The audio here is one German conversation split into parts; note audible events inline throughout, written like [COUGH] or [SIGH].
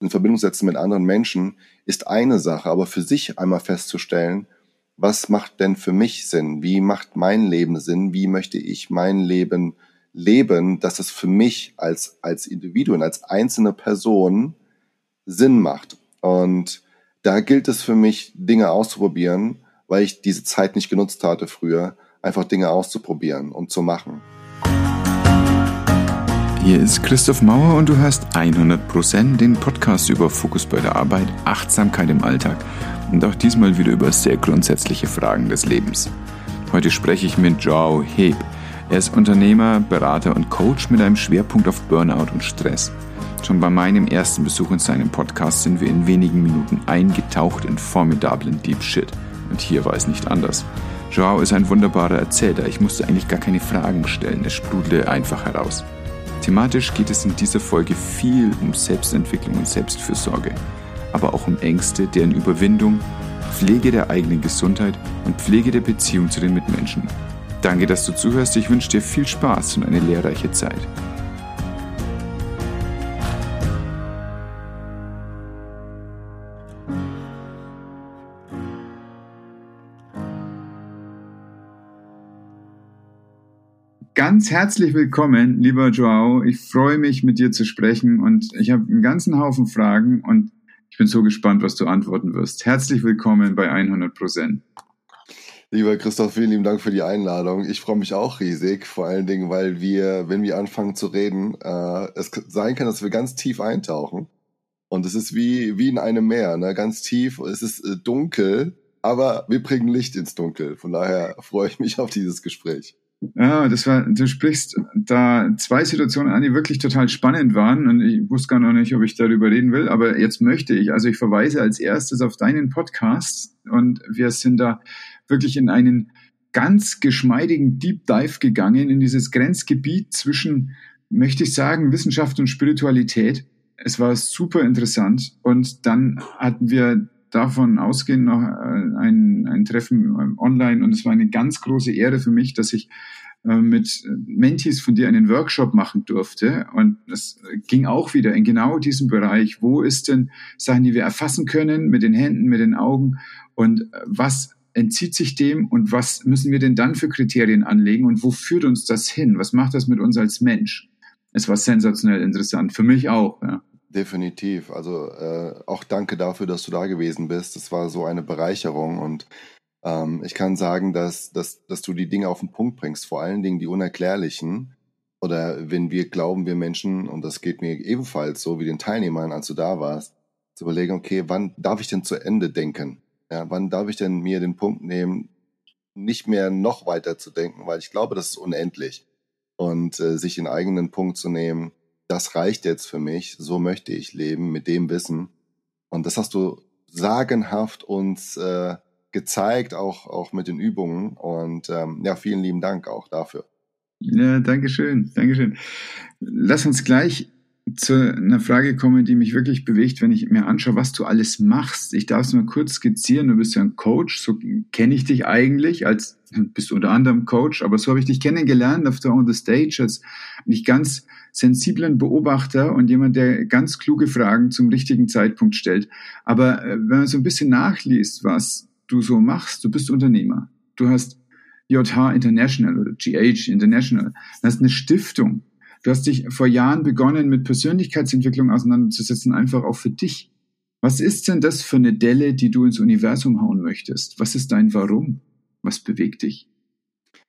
in Verbindung setzen mit anderen Menschen ist eine Sache, aber für sich einmal festzustellen, was macht denn für mich Sinn? Wie macht mein Leben Sinn? Wie möchte ich mein Leben leben, dass es für mich als, als Individuum, als einzelne Person Sinn macht? Und da gilt es für mich, Dinge auszuprobieren, weil ich diese Zeit nicht genutzt hatte früher, einfach Dinge auszuprobieren und zu machen. Hier ist Christoph Mauer und du hast 100% den Podcast über Fokus bei der Arbeit, Achtsamkeit im Alltag und auch diesmal wieder über sehr grundsätzliche Fragen des Lebens. Heute spreche ich mit Joao Heb. Er ist Unternehmer, Berater und Coach mit einem Schwerpunkt auf Burnout und Stress. Schon bei meinem ersten Besuch in seinem Podcast sind wir in wenigen Minuten eingetaucht in formidablen Deep Shit. Und hier war es nicht anders. Joao ist ein wunderbarer Erzähler. Ich musste eigentlich gar keine Fragen stellen. Es sprudelte einfach heraus. Thematisch geht es in dieser Folge viel um Selbstentwicklung und Selbstfürsorge, aber auch um Ängste, deren Überwindung, Pflege der eigenen Gesundheit und Pflege der Beziehung zu den Mitmenschen. Danke, dass du zuhörst. Ich wünsche dir viel Spaß und eine lehrreiche Zeit. Ganz herzlich willkommen, lieber Joao. Ich freue mich, mit dir zu sprechen und ich habe einen ganzen Haufen Fragen und ich bin so gespannt, was du antworten wirst. Herzlich willkommen bei 100 Prozent. Lieber Christoph, vielen lieben Dank für die Einladung. Ich freue mich auch riesig, vor allen Dingen, weil wir, wenn wir anfangen zu reden, äh, es sein kann, dass wir ganz tief eintauchen. Und es ist wie, wie in einem Meer, ne? ganz tief. Es ist äh, dunkel, aber wir bringen Licht ins Dunkel. Von daher [LAUGHS] freue ich mich auf dieses Gespräch. Ja, das war, du sprichst da zwei Situationen an, die wirklich total spannend waren und ich wusste gar noch nicht, ob ich darüber reden will, aber jetzt möchte ich. Also ich verweise als erstes auf deinen Podcast und wir sind da wirklich in einen ganz geschmeidigen Deep Dive gegangen in dieses Grenzgebiet zwischen, möchte ich sagen, Wissenschaft und Spiritualität. Es war super interessant und dann hatten wir davon ausgehend noch äh, ein, ein Treffen online und es war eine ganz große Ehre für mich, dass ich mit Mentis von dir einen Workshop machen durfte. Und es ging auch wieder in genau diesem Bereich. Wo ist denn Sachen, die wir erfassen können mit den Händen, mit den Augen und äh, was entzieht sich dem und was müssen wir denn dann für Kriterien anlegen und wo führt uns das hin? Was macht das mit uns als Mensch? Es war sensationell interessant, für mich auch. Ja. Definitiv. Also äh, auch danke dafür, dass du da gewesen bist. Es war so eine Bereicherung und ähm, ich kann sagen, dass, dass, dass du die Dinge auf den Punkt bringst, vor allen Dingen die unerklärlichen. Oder wenn wir glauben, wir Menschen, und das geht mir ebenfalls so wie den Teilnehmern, als du da warst, zu überlegen, okay, wann darf ich denn zu Ende denken? Ja, wann darf ich denn mir den Punkt nehmen, nicht mehr noch weiter zu denken, weil ich glaube, das ist unendlich. Und äh, sich den eigenen Punkt zu nehmen, das reicht jetzt für mich, so möchte ich leben mit dem Wissen. Und das hast du sagenhaft uns äh, gezeigt, auch, auch mit den Übungen. Und ähm, ja, vielen lieben Dank auch dafür. Ja, Dankeschön, Dankeschön. Lass uns gleich zu einer Frage kommen, die mich wirklich bewegt, wenn ich mir anschaue, was du alles machst. Ich darf es mal kurz skizzieren. Du bist ja ein Coach, so kenne ich dich eigentlich als [LAUGHS] bist unter anderem Coach, aber so habe ich dich kennengelernt auf der On the Stage als nicht ganz sensiblen Beobachter und jemand, der ganz kluge Fragen zum richtigen Zeitpunkt stellt. Aber äh, wenn man so ein bisschen nachliest, was du so machst, du bist Unternehmer. Du hast JH International oder GH International. Du hast eine Stiftung. Du hast dich vor Jahren begonnen, mit Persönlichkeitsentwicklung auseinanderzusetzen, einfach auch für dich. Was ist denn das für eine Delle, die du ins Universum hauen möchtest? Was ist dein Warum? Was bewegt dich?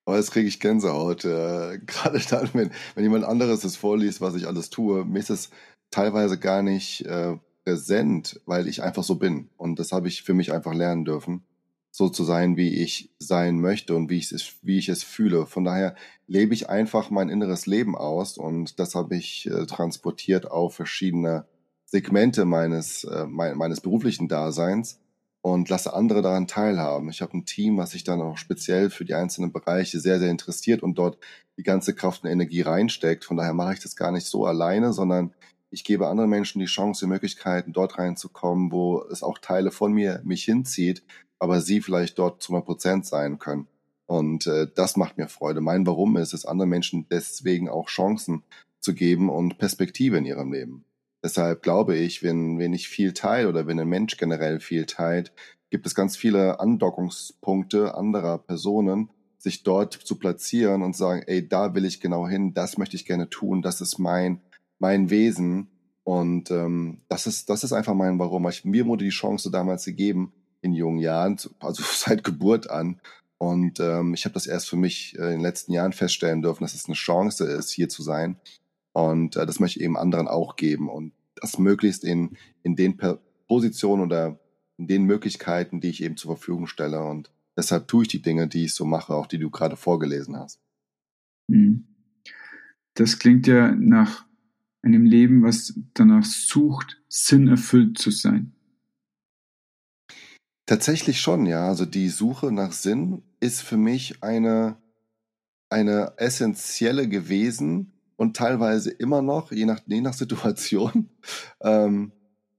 Aber jetzt kriege ich Gänsehaut. Äh, [LAUGHS] Gerade dann, wenn, wenn jemand anderes es vorliest, was ich alles tue. Mir ist es teilweise gar nicht äh, präsent, weil ich einfach so bin. Und das habe ich für mich einfach lernen dürfen, so zu sein, wie ich sein möchte und wie ich es, wie ich es fühle. Von daher lebe ich einfach mein inneres Leben aus und das habe ich äh, transportiert auf verschiedene Segmente meines, äh, mein, meines beruflichen Daseins und lasse andere daran teilhaben. Ich habe ein Team, was sich dann auch speziell für die einzelnen Bereiche sehr, sehr interessiert und dort die ganze Kraft und Energie reinsteckt. Von daher mache ich das gar nicht so alleine, sondern ich gebe anderen Menschen die Chance, die Möglichkeiten, dort reinzukommen, wo es auch Teile von mir mich hinzieht, aber sie vielleicht dort zu 100 Prozent sein können. Und äh, das macht mir Freude. Mein Warum ist es, anderen Menschen deswegen auch Chancen zu geben und Perspektive in ihrem Leben. Deshalb glaube ich, wenn, wenn ich viel teile oder wenn ein Mensch generell viel teilt, gibt es ganz viele Andockungspunkte anderer Personen, sich dort zu platzieren und sagen, ey, da will ich genau hin, das möchte ich gerne tun, das ist mein, mein Wesen. Und ähm, das ist, das ist einfach mein Warum. Ich, mir wurde die Chance damals gegeben, in jungen Jahren, also [LAUGHS] seit Geburt an. Und ähm, ich habe das erst für mich äh, in den letzten Jahren feststellen dürfen, dass es eine Chance ist, hier zu sein. Und äh, das möchte ich eben anderen auch geben. Und das möglichst in, in den per Positionen oder in den Möglichkeiten, die ich eben zur Verfügung stelle. Und deshalb tue ich die Dinge, die ich so mache, auch die du gerade vorgelesen hast. Mhm. Das klingt ja nach einem Leben, was danach sucht, sinnerfüllt zu sein. Tatsächlich schon, ja. Also die Suche nach Sinn ist für mich eine, eine essentielle gewesen und teilweise immer noch, je nach, je nach Situation. [LAUGHS] ähm,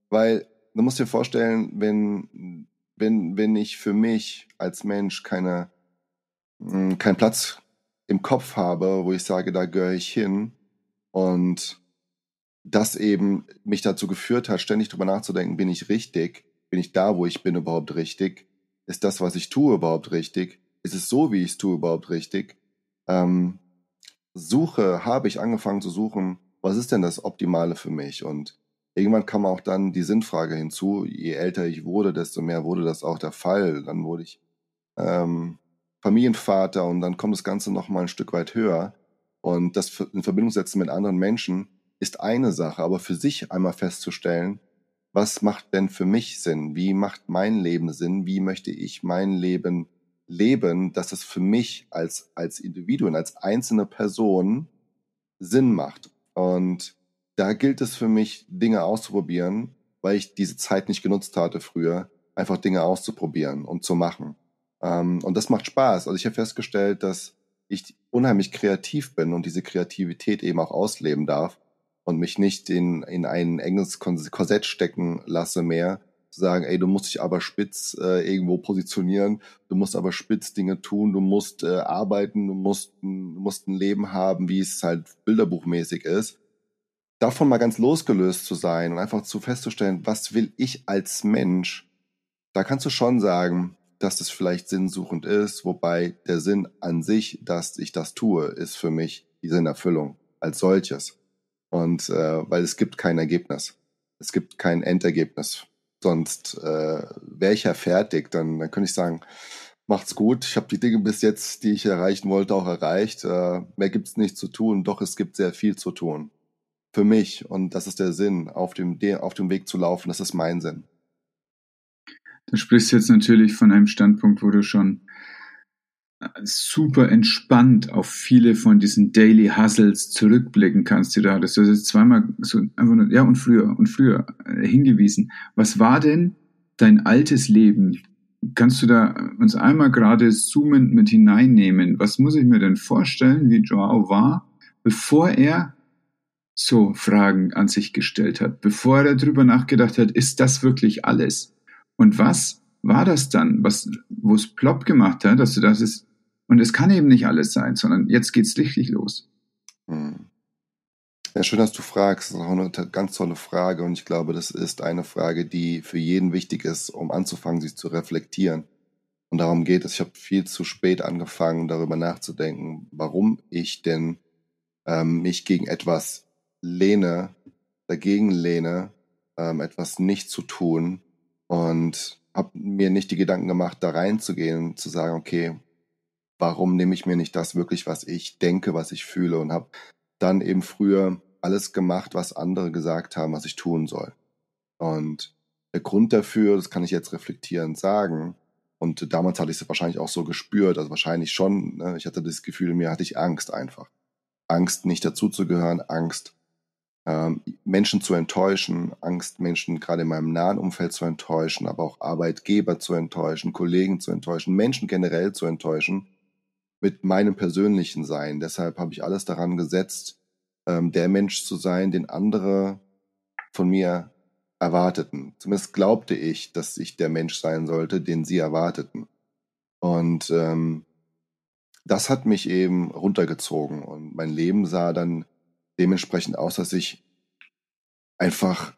weil du musst dir vorstellen, wenn, wenn, wenn ich für mich als Mensch keine, hm, keinen Platz im Kopf habe, wo ich sage, da gehöre ich hin und das eben mich dazu geführt hat, ständig drüber nachzudenken, bin ich richtig, bin ich da, wo ich bin, überhaupt richtig? Ist das, was ich tue, überhaupt richtig? Ist es so, wie ich es tue, überhaupt richtig? Ähm, suche, habe ich angefangen zu suchen, was ist denn das Optimale für mich? Und irgendwann kam auch dann die Sinnfrage hinzu. Je älter ich wurde, desto mehr wurde das auch der Fall. Dann wurde ich ähm, Familienvater und dann kommt das Ganze noch mal ein Stück weit höher. Und das in Verbindung setzen mit anderen Menschen ist eine Sache, aber für sich einmal festzustellen, was macht denn für mich Sinn? Wie macht mein Leben Sinn? Wie möchte ich mein Leben leben, dass es für mich als, als Individuum, als einzelne Person Sinn macht? Und da gilt es für mich, Dinge auszuprobieren, weil ich diese Zeit nicht genutzt hatte früher, einfach Dinge auszuprobieren und zu machen. Ähm, und das macht Spaß. Also ich habe festgestellt, dass ich unheimlich kreativ bin und diese Kreativität eben auch ausleben darf und mich nicht in, in ein enges Korsett stecken lasse mehr, zu sagen, ey, du musst dich aber spitz äh, irgendwo positionieren, du musst aber spitz Dinge tun, du musst äh, arbeiten, du musst, du musst ein Leben haben, wie es halt bilderbuchmäßig ist, davon mal ganz losgelöst zu sein und einfach zu festzustellen, was will ich als Mensch, da kannst du schon sagen, dass das vielleicht sinnsuchend ist, wobei der Sinn an sich, dass ich das tue, ist für mich die Sinnerfüllung als solches. Und äh, weil es gibt kein Ergebnis. Es gibt kein Endergebnis. Sonst äh, wäre ich ja fertig, dann, dann könnte ich sagen, macht's gut. Ich habe die Dinge bis jetzt, die ich erreichen wollte, auch erreicht. Äh, mehr gibt's nicht zu tun, doch es gibt sehr viel zu tun für mich und das ist der Sinn, auf dem, auf dem Weg zu laufen, das ist mein Sinn. Du sprichst jetzt natürlich von einem Standpunkt, wo du schon super entspannt auf viele von diesen Daily Hustles zurückblicken kannst, die du hattest. Du hast jetzt zweimal so einfach nur, ja, und früher und früher äh, hingewiesen. Was war denn dein altes Leben? Kannst du da uns einmal gerade zoomend mit hineinnehmen? Was muss ich mir denn vorstellen, wie Joao war, bevor er so Fragen an sich gestellt hat, bevor er darüber nachgedacht hat, ist das wirklich alles? Und was war das dann, was, wo es plopp gemacht hat, dass du das ist, und es kann eben nicht alles sein, sondern jetzt geht's richtig los. Hm. Ja, schön, dass du fragst. Das ist auch eine ganz tolle Frage. Und ich glaube, das ist eine Frage, die für jeden wichtig ist, um anzufangen, sich zu reflektieren. Und darum geht es. Ich habe viel zu spät angefangen, darüber nachzudenken, warum ich denn ähm, mich gegen etwas lehne, dagegen lehne, ähm, etwas nicht zu tun und habe mir nicht die Gedanken gemacht, da reinzugehen, zu sagen, okay, warum nehme ich mir nicht das wirklich, was ich denke, was ich fühle und habe dann eben früher alles gemacht, was andere gesagt haben, was ich tun soll. Und der Grund dafür, das kann ich jetzt reflektierend sagen, und damals hatte ich es wahrscheinlich auch so gespürt, also wahrscheinlich schon, ne, ich hatte das Gefühl, mir hatte ich Angst einfach. Angst, nicht dazuzugehören, Angst, ähm, Menschen zu enttäuschen, Angst, Menschen gerade in meinem nahen Umfeld zu enttäuschen, aber auch Arbeitgeber zu enttäuschen, Kollegen zu enttäuschen, Menschen generell zu enttäuschen mit meinem persönlichen Sein. Deshalb habe ich alles daran gesetzt, ähm, der Mensch zu sein, den andere von mir erwarteten. Zumindest glaubte ich, dass ich der Mensch sein sollte, den sie erwarteten. Und ähm, das hat mich eben runtergezogen und mein Leben sah dann dementsprechend aus, dass ich einfach,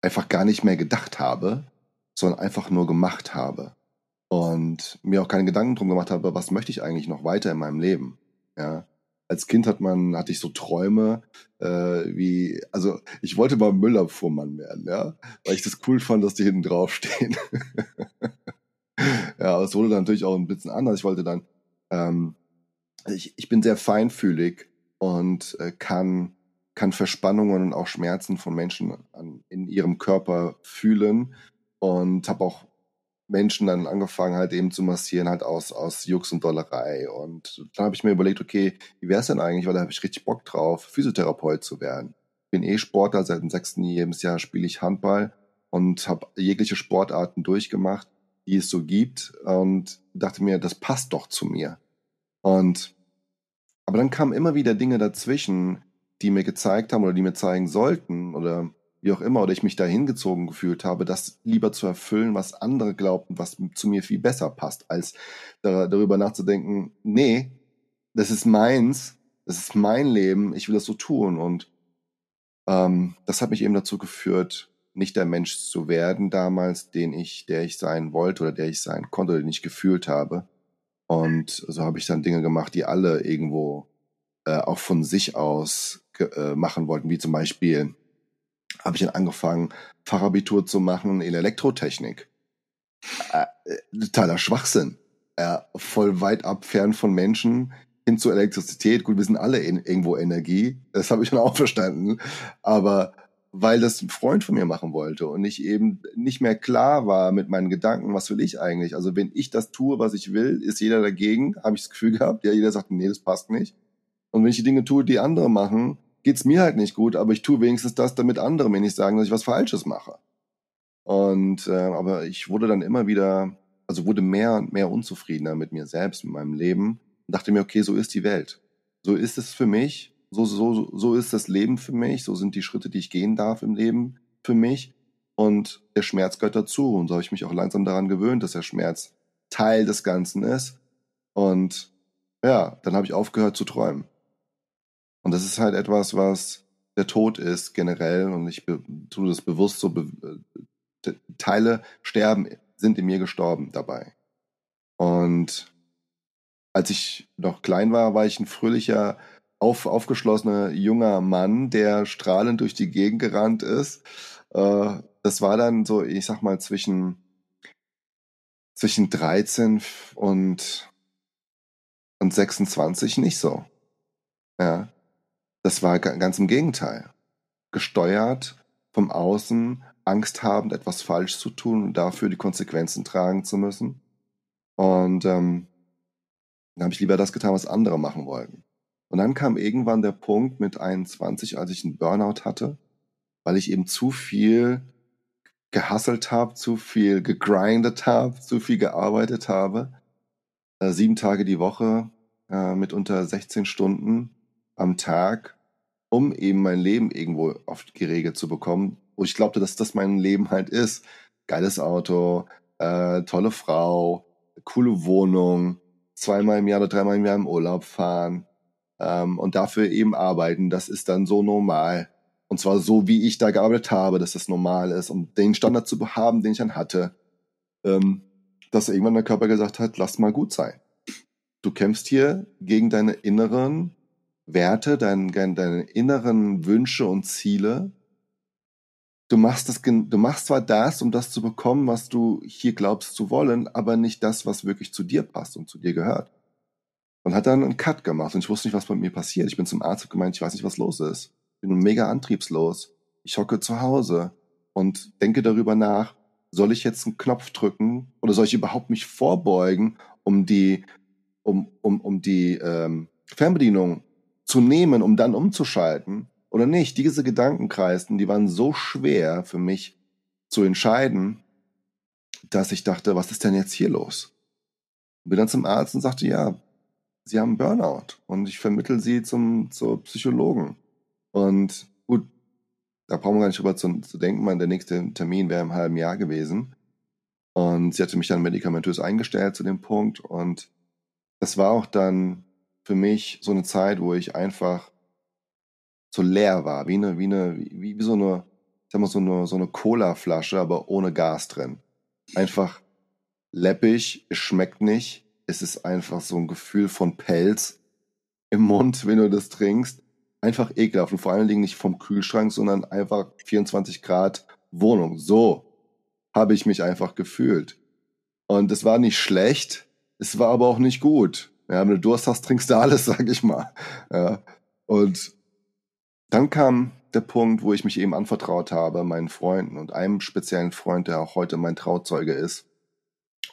einfach gar nicht mehr gedacht habe, sondern einfach nur gemacht habe. Und mir auch keine Gedanken drum gemacht habe, was möchte ich eigentlich noch weiter in meinem Leben? Ja. Als Kind hat man, hatte ich so Träume, äh, wie, also ich wollte mal Müllabfuhrmann werden, ja, weil ich das cool fand, dass die hinten draufstehen. [LAUGHS] ja, aber es wurde dann natürlich auch ein bisschen anders. Ich wollte dann, ähm, ich, ich bin sehr feinfühlig und äh, kann, kann Verspannungen und auch Schmerzen von Menschen an, in ihrem Körper fühlen und habe auch Menschen dann angefangen halt eben zu massieren, halt aus, aus Jux und Dollerei. Und dann habe ich mir überlegt, okay, wie wäre es denn eigentlich, weil da habe ich richtig Bock drauf, Physiotherapeut zu werden. Bin eh Sportler, seit dem sechsten Lebensjahr spiele ich Handball und habe jegliche Sportarten durchgemacht, die es so gibt und dachte mir, das passt doch zu mir. Und aber dann kamen immer wieder Dinge dazwischen, die mir gezeigt haben oder die mir zeigen sollten oder wie auch immer, oder ich mich da hingezogen gefühlt habe, das lieber zu erfüllen, was andere glaubten, was zu mir viel besser passt, als darüber nachzudenken, nee, das ist meins, das ist mein Leben, ich will das so tun. Und ähm, das hat mich eben dazu geführt, nicht der Mensch zu werden damals, den ich, der ich sein wollte oder der ich sein konnte, den ich gefühlt habe. Und so habe ich dann Dinge gemacht, die alle irgendwo äh, auch von sich aus äh, machen wollten, wie zum Beispiel habe ich dann angefangen, Fachabitur zu machen in Elektrotechnik. Äh, äh, totaler Schwachsinn. Äh, voll weit ab, fern von Menschen, hin zur Elektrizität. Gut, wir sind alle in, irgendwo Energie. Das habe ich dann auch verstanden. Aber weil das ein Freund von mir machen wollte und ich eben nicht mehr klar war mit meinen Gedanken, was will ich eigentlich? Also wenn ich das tue, was ich will, ist jeder dagegen, habe ich das Gefühl gehabt. Ja, jeder sagt, nee, das passt nicht. Und wenn ich die Dinge tue, die andere machen, geht's mir halt nicht gut, aber ich tue wenigstens das, damit andere mir nicht sagen, dass ich was Falsches mache. Und äh, aber ich wurde dann immer wieder, also wurde mehr und mehr unzufriedener mit mir selbst, mit meinem Leben und dachte mir, okay, so ist die Welt. So ist es für mich, so, so, so ist das Leben für mich, so sind die Schritte, die ich gehen darf im Leben für mich. Und der Schmerz gehört dazu. Und so habe ich mich auch langsam daran gewöhnt, dass der Schmerz Teil des Ganzen ist. Und ja, dann habe ich aufgehört zu träumen. Und das ist halt etwas, was der Tod ist generell. Und ich tue das bewusst so. Be äh, Teile sterben, sind in mir gestorben dabei. Und als ich noch klein war, war ich ein fröhlicher, auf, aufgeschlossener junger Mann, der strahlend durch die Gegend gerannt ist. Äh, das war dann so, ich sag mal, zwischen, zwischen 13 und, und 26 nicht so. Ja. Das war ganz im Gegenteil. Gesteuert vom Außen, Angst habend, etwas falsch zu tun und dafür die Konsequenzen tragen zu müssen. Und ähm, dann habe ich lieber das getan, was andere machen wollten. Und dann kam irgendwann der Punkt mit 21, als ich einen Burnout hatte, weil ich eben zu viel gehasselt habe, zu viel gegrindet habe, zu viel gearbeitet habe. Äh, sieben Tage die Woche äh, mit unter 16 Stunden am Tag, um eben mein Leben irgendwo oft geregelt zu bekommen. Und ich glaubte, dass das mein Leben halt ist. Geiles Auto, äh, tolle Frau, coole Wohnung, zweimal im Jahr oder dreimal im Jahr im Urlaub fahren ähm, und dafür eben arbeiten. Das ist dann so normal. Und zwar so, wie ich da gearbeitet habe, dass das normal ist, um den Standard zu haben, den ich dann hatte. Ähm, dass irgendwann der Körper gesagt hat, lass mal gut sein. Du kämpfst hier gegen deine inneren Werte, dein, deine inneren Wünsche und Ziele. Du machst, das, du machst zwar das, um das zu bekommen, was du hier glaubst zu wollen, aber nicht das, was wirklich zu dir passt und zu dir gehört. Und hat dann einen Cut gemacht und ich wusste nicht, was bei mir passiert. Ich bin zum Arzt gemeint, ich weiß nicht, was los ist. Ich bin mega antriebslos. Ich hocke zu Hause und denke darüber nach, soll ich jetzt einen Knopf drücken oder soll ich überhaupt mich vorbeugen, um die, um, um, um die ähm, Fernbedienung zu nehmen, um dann umzuschalten oder nicht. Diese Gedankenkreisen, die waren so schwer für mich zu entscheiden, dass ich dachte, was ist denn jetzt hier los? Bin dann zum Arzt und sagte, ja, Sie haben Burnout und ich vermittel Sie zum, zur Psychologen. Und gut, da brauchen wir gar nicht drüber zu, zu denken, mein, der nächste Termin wäre im halben Jahr gewesen. Und sie hatte mich dann medikamentös eingestellt zu dem Punkt. Und das war auch dann für mich so eine Zeit, wo ich einfach so leer war, wie eine, wie eine, wie, wie so eine, ich sag mal, so eine, so eine Cola-Flasche, aber ohne Gas drin. Einfach läppig, es schmeckt nicht, es ist einfach so ein Gefühl von Pelz im Mund, wenn du das trinkst. Einfach ekelhaft und vor allen Dingen nicht vom Kühlschrank, sondern einfach 24 Grad Wohnung. So habe ich mich einfach gefühlt. Und es war nicht schlecht, es war aber auch nicht gut. Ja, wenn du Durst hast, trinkst du alles, [LAUGHS] sag ich mal. Ja. Und dann kam der Punkt, wo ich mich eben anvertraut habe, meinen Freunden und einem speziellen Freund, der auch heute mein Trauzeuge ist.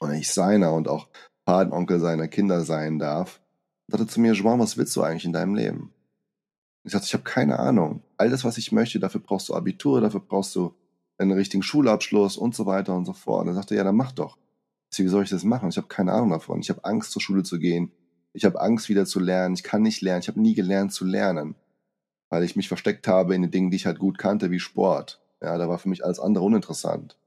Und ich seiner und auch Patenonkel seiner Kinder sein darf, sagte zu mir, Joan, was willst du eigentlich in deinem Leben? Ich sagte, ich habe keine Ahnung. All das, was ich möchte, dafür brauchst du Abitur, dafür brauchst du einen richtigen Schulabschluss und so weiter und so fort. Und er sagte, ja, dann mach doch. wie soll ich das machen? Ich habe keine Ahnung davon. Ich habe Angst, zur Schule zu gehen. Ich habe Angst, wieder zu lernen. Ich kann nicht lernen. Ich habe nie gelernt zu lernen, weil ich mich versteckt habe in den Dingen, die ich halt gut kannte, wie Sport. Ja, da war für mich alles andere uninteressant.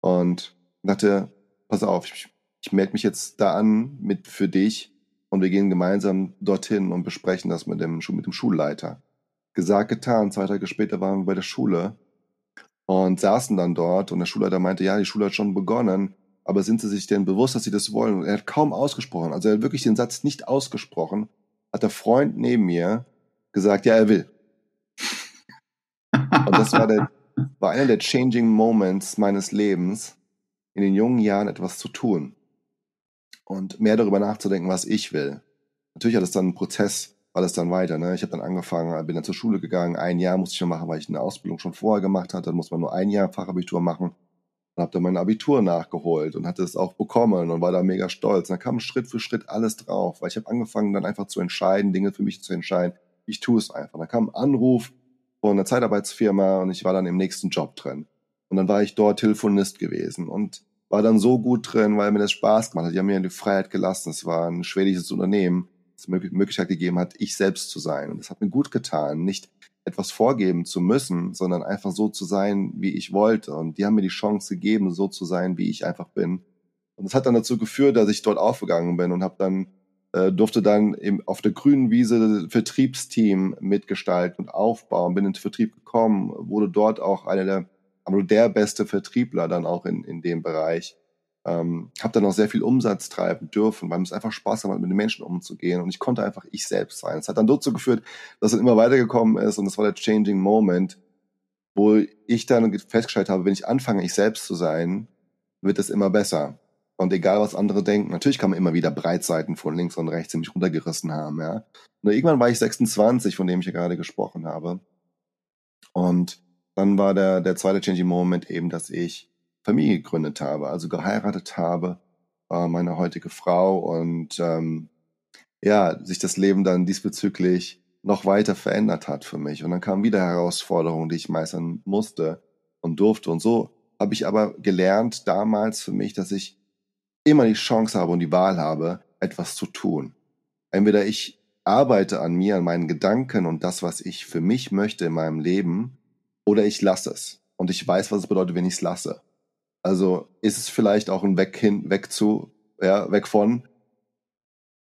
Und dachte, pass auf, ich, ich melde mich jetzt da an mit für dich und wir gehen gemeinsam dorthin und besprechen das mit dem, mit dem Schulleiter. Gesagt, getan. Zwei Tage später waren wir bei der Schule und saßen dann dort und der Schulleiter meinte, ja, die Schule hat schon begonnen, aber sind Sie sich denn bewusst, dass Sie das wollen? Und er hat kaum ausgesprochen, also er hat wirklich den Satz nicht ausgesprochen, hat der Freund neben mir gesagt, ja, er will. Und das war, der, war einer der changing moments meines Lebens, in den jungen Jahren etwas zu tun und mehr darüber nachzudenken, was ich will. Natürlich hat es dann einen Prozess, war das dann weiter. Ne? Ich habe dann angefangen, bin dann zur Schule gegangen. Ein Jahr musste ich schon machen, weil ich eine Ausbildung schon vorher gemacht hatte. Dann muss man nur ein Jahr Fachabitur machen habe dann mein Abitur nachgeholt und hatte es auch bekommen und war da mega stolz. Und dann kam Schritt für Schritt alles drauf, weil ich habe angefangen dann einfach zu entscheiden, Dinge für mich zu entscheiden. Ich tue es einfach. Dann kam ein Anruf von einer Zeitarbeitsfirma und ich war dann im nächsten Job drin. Und dann war ich dort Telefonist gewesen und war dann so gut drin, weil mir das Spaß gemacht hat. Die haben mir die Freiheit gelassen. Es war ein schwedisches Unternehmen, das mir die Möglichkeit gegeben hat, ich selbst zu sein. Und das hat mir gut getan, nicht etwas vorgeben zu müssen, sondern einfach so zu sein, wie ich wollte. Und die haben mir die Chance gegeben, so zu sein, wie ich einfach bin. Und das hat dann dazu geführt, dass ich dort aufgegangen bin und habe dann äh, durfte dann im, auf der grünen Wiese Vertriebsteam mitgestalten und aufbauen, bin in den Vertrieb gekommen, wurde dort auch einer der, aber der beste Vertriebler dann auch in, in dem Bereich. Ähm, habe dann auch sehr viel Umsatz treiben dürfen, weil es einfach Spaß gemacht mit den Menschen umzugehen und ich konnte einfach ich selbst sein. Es hat dann dazu geführt, dass es immer weitergekommen ist und das war der changing moment, wo ich dann festgestellt habe, wenn ich anfange, ich selbst zu sein, wird es immer besser. Und egal, was andere denken, natürlich kann man immer wieder Breitseiten von links und rechts ziemlich runtergerissen haben, ja. Nur irgendwann war ich 26, von dem ich ja gerade gesprochen habe. Und dann war der, der zweite changing moment eben, dass ich Familie gegründet habe, also geheiratet habe, äh, meine heutige Frau und ähm, ja, sich das Leben dann diesbezüglich noch weiter verändert hat für mich. Und dann kamen wieder Herausforderungen, die ich meistern musste und durfte. Und so habe ich aber gelernt damals für mich, dass ich immer die Chance habe und die Wahl habe, etwas zu tun. Entweder ich arbeite an mir, an meinen Gedanken und das, was ich für mich möchte in meinem Leben, oder ich lasse es. Und ich weiß, was es bedeutet, wenn ich es lasse. Also ist es vielleicht auch ein Weg hin, weg zu, ja, weg von.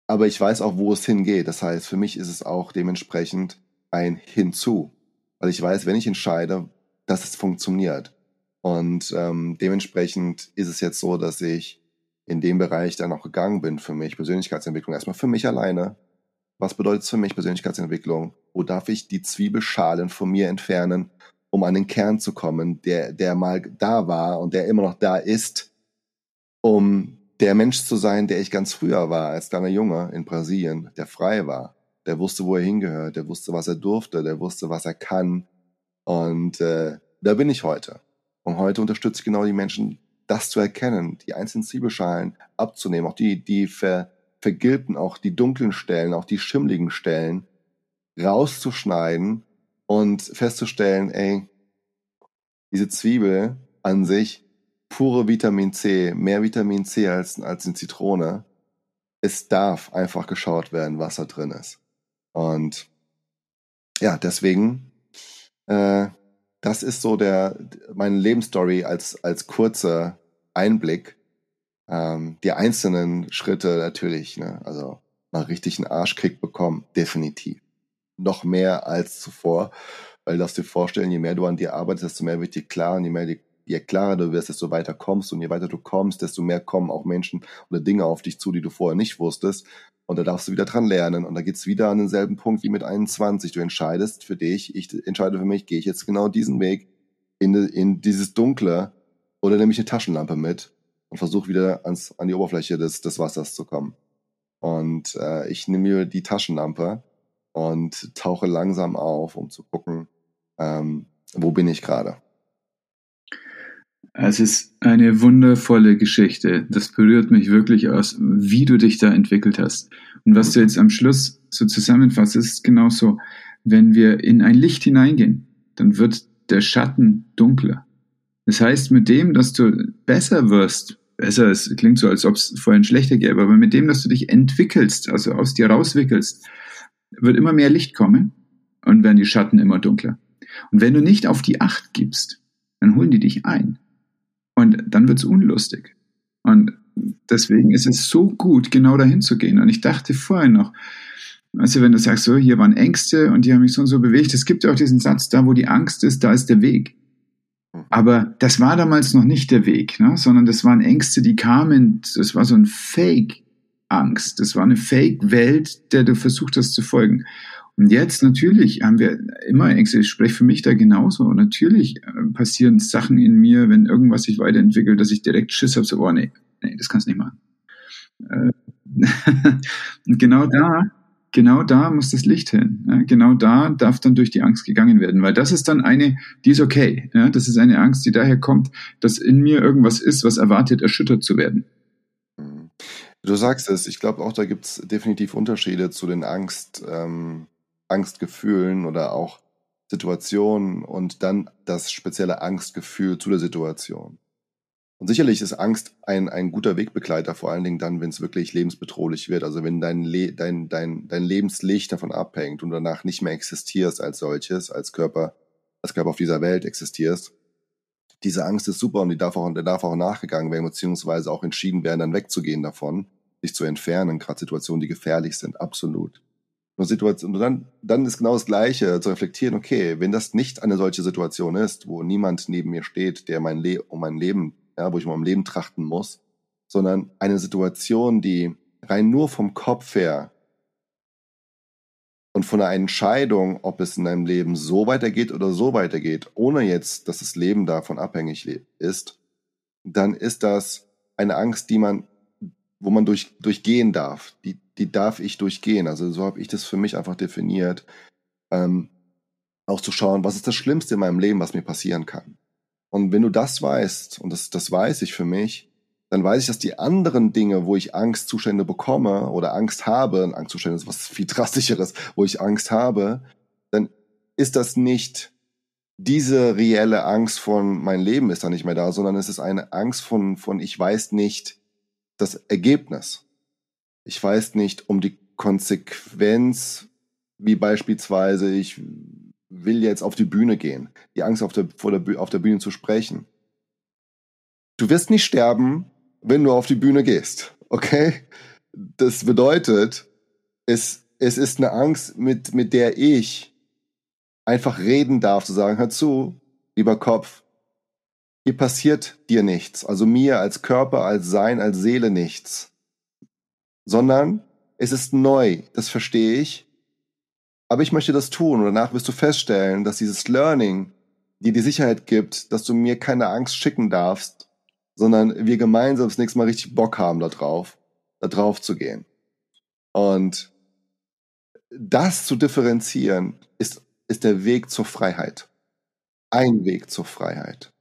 Aber ich weiß auch, wo es hingeht. Das heißt, für mich ist es auch dementsprechend ein Hinzu. Weil ich weiß, wenn ich entscheide, dass es funktioniert. Und ähm, dementsprechend ist es jetzt so, dass ich in dem Bereich dann auch gegangen bin für mich, Persönlichkeitsentwicklung, erstmal für mich alleine. Was bedeutet es für mich Persönlichkeitsentwicklung? Wo darf ich die Zwiebelschalen von mir entfernen um an den Kern zu kommen, der, der mal da war und der immer noch da ist, um der Mensch zu sein, der ich ganz früher war, als kleiner Junge in Brasilien, der frei war, der wusste, wo er hingehört, der wusste, was er durfte, der wusste, was er kann. Und äh, da bin ich heute. Und heute unterstütze ich genau die Menschen, das zu erkennen, die einzelnen Zwiebelschalen abzunehmen, auch die, die ver, vergilbten, auch die dunklen Stellen, auch die schimmligen Stellen rauszuschneiden und festzustellen, ey, diese Zwiebel an sich, pure Vitamin C, mehr Vitamin C als, als eine Zitrone, es darf einfach geschaut werden, was da drin ist. Und ja, deswegen, äh, das ist so der, meine Lebensstory als, als kurzer Einblick. Ähm, die einzelnen Schritte natürlich, ne, also mal richtig einen Arschkick bekommen, definitiv noch mehr als zuvor. Weil du darfst dir vorstellen, je mehr du an dir arbeitest, desto mehr wird dir klar und je mehr je klarer du wirst, desto weiter kommst und je weiter du kommst, desto mehr kommen auch Menschen oder Dinge auf dich zu, die du vorher nicht wusstest. Und da darfst du wieder dran lernen. Und da geht's wieder an denselben Punkt wie mit 21. Du entscheidest für dich, ich entscheide für mich, gehe ich jetzt genau diesen Weg in, in dieses Dunkle oder nehme ich eine Taschenlampe mit und versuche wieder ans, an die Oberfläche des, des Wassers zu kommen. Und äh, ich nehme mir die Taschenlampe und tauche langsam auf, um zu gucken, ähm, wo bin ich gerade. Es ist eine wundervolle Geschichte. Das berührt mich wirklich aus, wie du dich da entwickelt hast. Und was du jetzt am Schluss so zusammenfasst, ist genauso, wenn wir in ein Licht hineingehen, dann wird der Schatten dunkler. Das heißt, mit dem, dass du besser wirst, besser, es klingt so, als ob es vorhin schlechter gäbe, aber mit dem, dass du dich entwickelst, also aus dir rauswickelst, wird immer mehr Licht kommen und werden die Schatten immer dunkler. Und wenn du nicht auf die Acht gibst, dann holen die dich ein. Und dann wird's unlustig. Und deswegen ist es so gut, genau dahin zu gehen. Und ich dachte vorhin noch, also wenn du sagst, so, hier waren Ängste und die haben mich so und so bewegt, es gibt ja auch diesen Satz, da wo die Angst ist, da ist der Weg. Aber das war damals noch nicht der Weg, ne? sondern das waren Ängste, die kamen, das war so ein Fake-Angst, das war eine Fake-Welt, der du versucht hast zu folgen. Und jetzt natürlich haben wir immer Ängste. Ich spreche für mich da genauso. Und natürlich äh, passieren Sachen in mir, wenn irgendwas sich weiterentwickelt, dass ich direkt Schiss habe, so, oh nee, nee, das kannst du nicht machen. Äh, und [LAUGHS] genau da, genau da muss das Licht hin. Ja, genau da darf dann durch die Angst gegangen werden, weil das ist dann eine, die ist okay. Ja, das ist eine Angst, die daher kommt, dass in mir irgendwas ist, was erwartet, erschüttert zu werden. Du sagst es, ich glaube auch, da gibt es definitiv Unterschiede zu den Angst, ähm, Angstgefühlen oder auch Situationen und dann das spezielle Angstgefühl zu der Situation. Und sicherlich ist Angst ein, ein guter Wegbegleiter, vor allen Dingen dann, wenn es wirklich lebensbedrohlich wird. Also wenn dein, Le dein, dein, dein Lebenslicht davon abhängt und danach nicht mehr existierst als solches, als Körper, als Körper auf dieser Welt existierst. Diese Angst ist super und die darf auch, der darf auch nachgegangen werden, beziehungsweise auch entschieden werden, dann wegzugehen davon, sich zu entfernen, gerade Situationen, die gefährlich sind, absolut. Nur Situation, und dann, dann ist genau das Gleiche, zu reflektieren, okay, wenn das nicht eine solche Situation ist, wo niemand neben mir steht, der mein Le um mein Leben, ja, wo ich um mein Leben trachten muss, sondern eine Situation, die rein nur vom Kopf her und von einer Entscheidung, ob es in deinem Leben so weitergeht oder so weitergeht, ohne jetzt, dass das Leben davon abhängig ist, dann ist das eine Angst, die man, wo man durch, durchgehen darf, die, die darf ich durchgehen. Also so habe ich das für mich einfach definiert. Ähm, auch zu schauen, was ist das Schlimmste in meinem Leben, was mir passieren kann. Und wenn du das weißt, und das, das weiß ich für mich, dann weiß ich, dass die anderen Dinge, wo ich Angstzustände bekomme oder Angst habe, Angstzustände ist was viel drastischeres, wo ich Angst habe, dann ist das nicht diese reelle Angst von mein Leben ist da nicht mehr da, sondern es ist eine Angst von, von ich weiß nicht das Ergebnis. Ich weiß nicht um die Konsequenz, wie beispielsweise ich will jetzt auf die Bühne gehen, die Angst auf der, vor der, auf der Bühne zu sprechen. Du wirst nicht sterben, wenn du auf die Bühne gehst, okay? Das bedeutet, es, es ist eine Angst, mit, mit der ich einfach reden darf, zu sagen, hör zu, lieber Kopf, hier passiert dir nichts, also mir als Körper, als Sein, als Seele nichts sondern es ist neu, das verstehe ich. Aber ich möchte das tun und danach wirst du feststellen, dass dieses Learning dir die Sicherheit gibt, dass du mir keine Angst schicken darfst, sondern wir gemeinsam das nächste Mal richtig Bock haben da drauf, da drauf zu gehen. Und das zu differenzieren ist, ist der Weg zur Freiheit. Ein Weg zur Freiheit.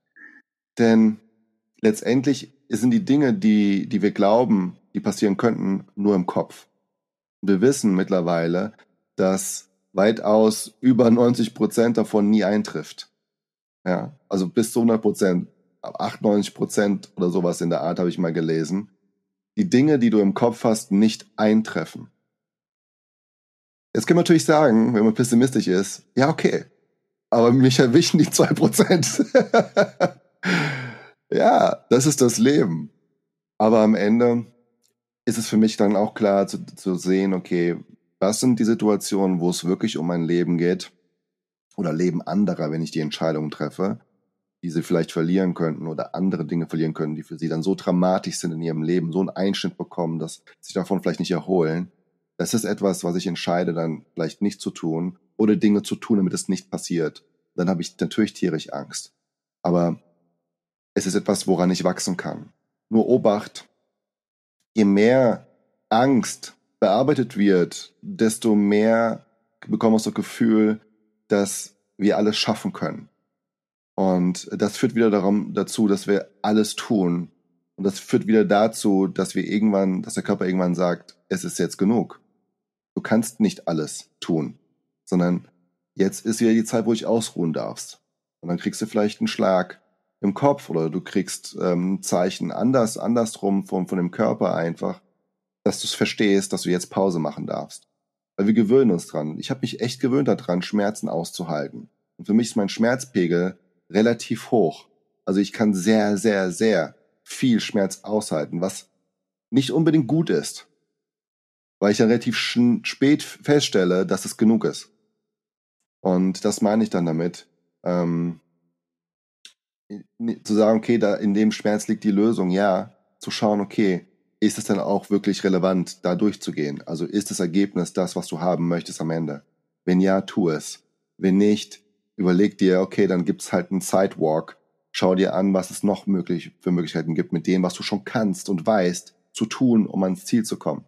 Denn letztendlich sind die Dinge, die, die wir glauben, die passieren könnten, nur im Kopf. Wir wissen mittlerweile, dass weitaus über 90 Prozent davon nie eintrifft. Ja, also bis zu 100 Prozent, 98 Prozent oder sowas in der Art habe ich mal gelesen. Die Dinge, die du im Kopf hast, nicht eintreffen. Jetzt kann man natürlich sagen, wenn man pessimistisch ist, ja, okay, aber mich erwischen die zwei Prozent. [LAUGHS] ja, das ist das Leben. Aber am Ende ist es für mich dann auch klar zu, zu sehen, okay, das sind die Situationen, wo es wirklich um mein Leben geht oder Leben anderer, wenn ich die Entscheidungen treffe, die sie vielleicht verlieren könnten oder andere Dinge verlieren können, die für sie dann so dramatisch sind in ihrem Leben, so einen Einschnitt bekommen, dass sie sich davon vielleicht nicht erholen. Das ist etwas, was ich entscheide, dann vielleicht nicht zu tun oder Dinge zu tun, damit es nicht passiert. Dann habe ich natürlich tierisch Angst. Aber es ist etwas, woran ich wachsen kann. Nur Obacht, je mehr Angst bearbeitet wird, desto mehr bekomme ich das Gefühl, dass wir alles schaffen können. Und das führt wieder darum, dazu, dass wir alles tun. Und das führt wieder dazu, dass wir irgendwann, dass der Körper irgendwann sagt, es ist jetzt genug. Du kannst nicht alles tun, sondern jetzt ist wieder die Zeit, wo ich ausruhen darfst. Und dann kriegst du vielleicht einen Schlag im Kopf oder du kriegst ähm, Zeichen anders, andersrum von, von dem Körper einfach, dass du es verstehst, dass du jetzt Pause machen darfst. Weil wir gewöhnen uns dran. Ich habe mich echt gewöhnt daran, Schmerzen auszuhalten. Und für mich ist mein Schmerzpegel relativ hoch. Also ich kann sehr, sehr, sehr viel Schmerz aushalten, was nicht unbedingt gut ist. Weil ich dann relativ spät feststelle, dass es genug ist. Und das meine ich dann damit. Ähm, zu sagen, okay, da in dem Schmerz liegt die Lösung, ja, zu schauen, okay, ist es dann auch wirklich relevant, da durchzugehen? Also ist das Ergebnis das, was du haben möchtest am Ende? Wenn ja, tu es. Wenn nicht, überleg dir, okay, dann gibt's halt einen Sidewalk. Schau dir an, was es noch möglich für Möglichkeiten gibt, mit dem, was du schon kannst und weißt, zu tun, um ans Ziel zu kommen.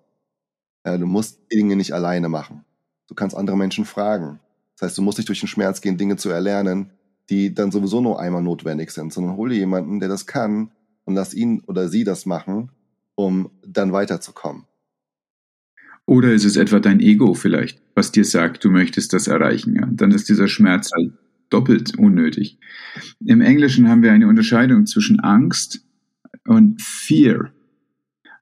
Ja, du musst Dinge nicht alleine machen. Du kannst andere Menschen fragen. Das heißt, du musst nicht durch den Schmerz gehen, Dinge zu erlernen, die dann sowieso nur einmal notwendig sind, sondern hol dir jemanden, der das kann und lass ihn oder sie das machen, um dann weiterzukommen. Oder ist es etwa dein Ego vielleicht, was dir sagt, du möchtest das erreichen? Ja? Dann ist dieser Schmerz halt doppelt unnötig. Im Englischen haben wir eine Unterscheidung zwischen Angst und Fear.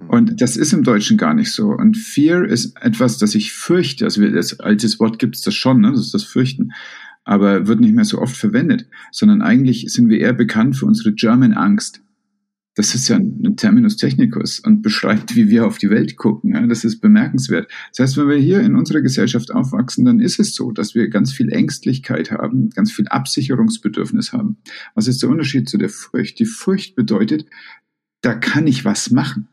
Und das ist im Deutschen gar nicht so. Und Fear ist etwas, das ich fürchte. Also als altes Wort gibt es das schon, ne? das ist das Fürchten. Aber wird nicht mehr so oft verwendet, sondern eigentlich sind wir eher bekannt für unsere German Angst. Das ist ja ein Terminus technicus und beschreibt, wie wir auf die Welt gucken. Ja, das ist bemerkenswert. Das heißt, wenn wir hier in unserer Gesellschaft aufwachsen, dann ist es so, dass wir ganz viel Ängstlichkeit haben, ganz viel Absicherungsbedürfnis haben. Was ist der Unterschied zu der Furcht? Die Furcht bedeutet, da kann ich was machen.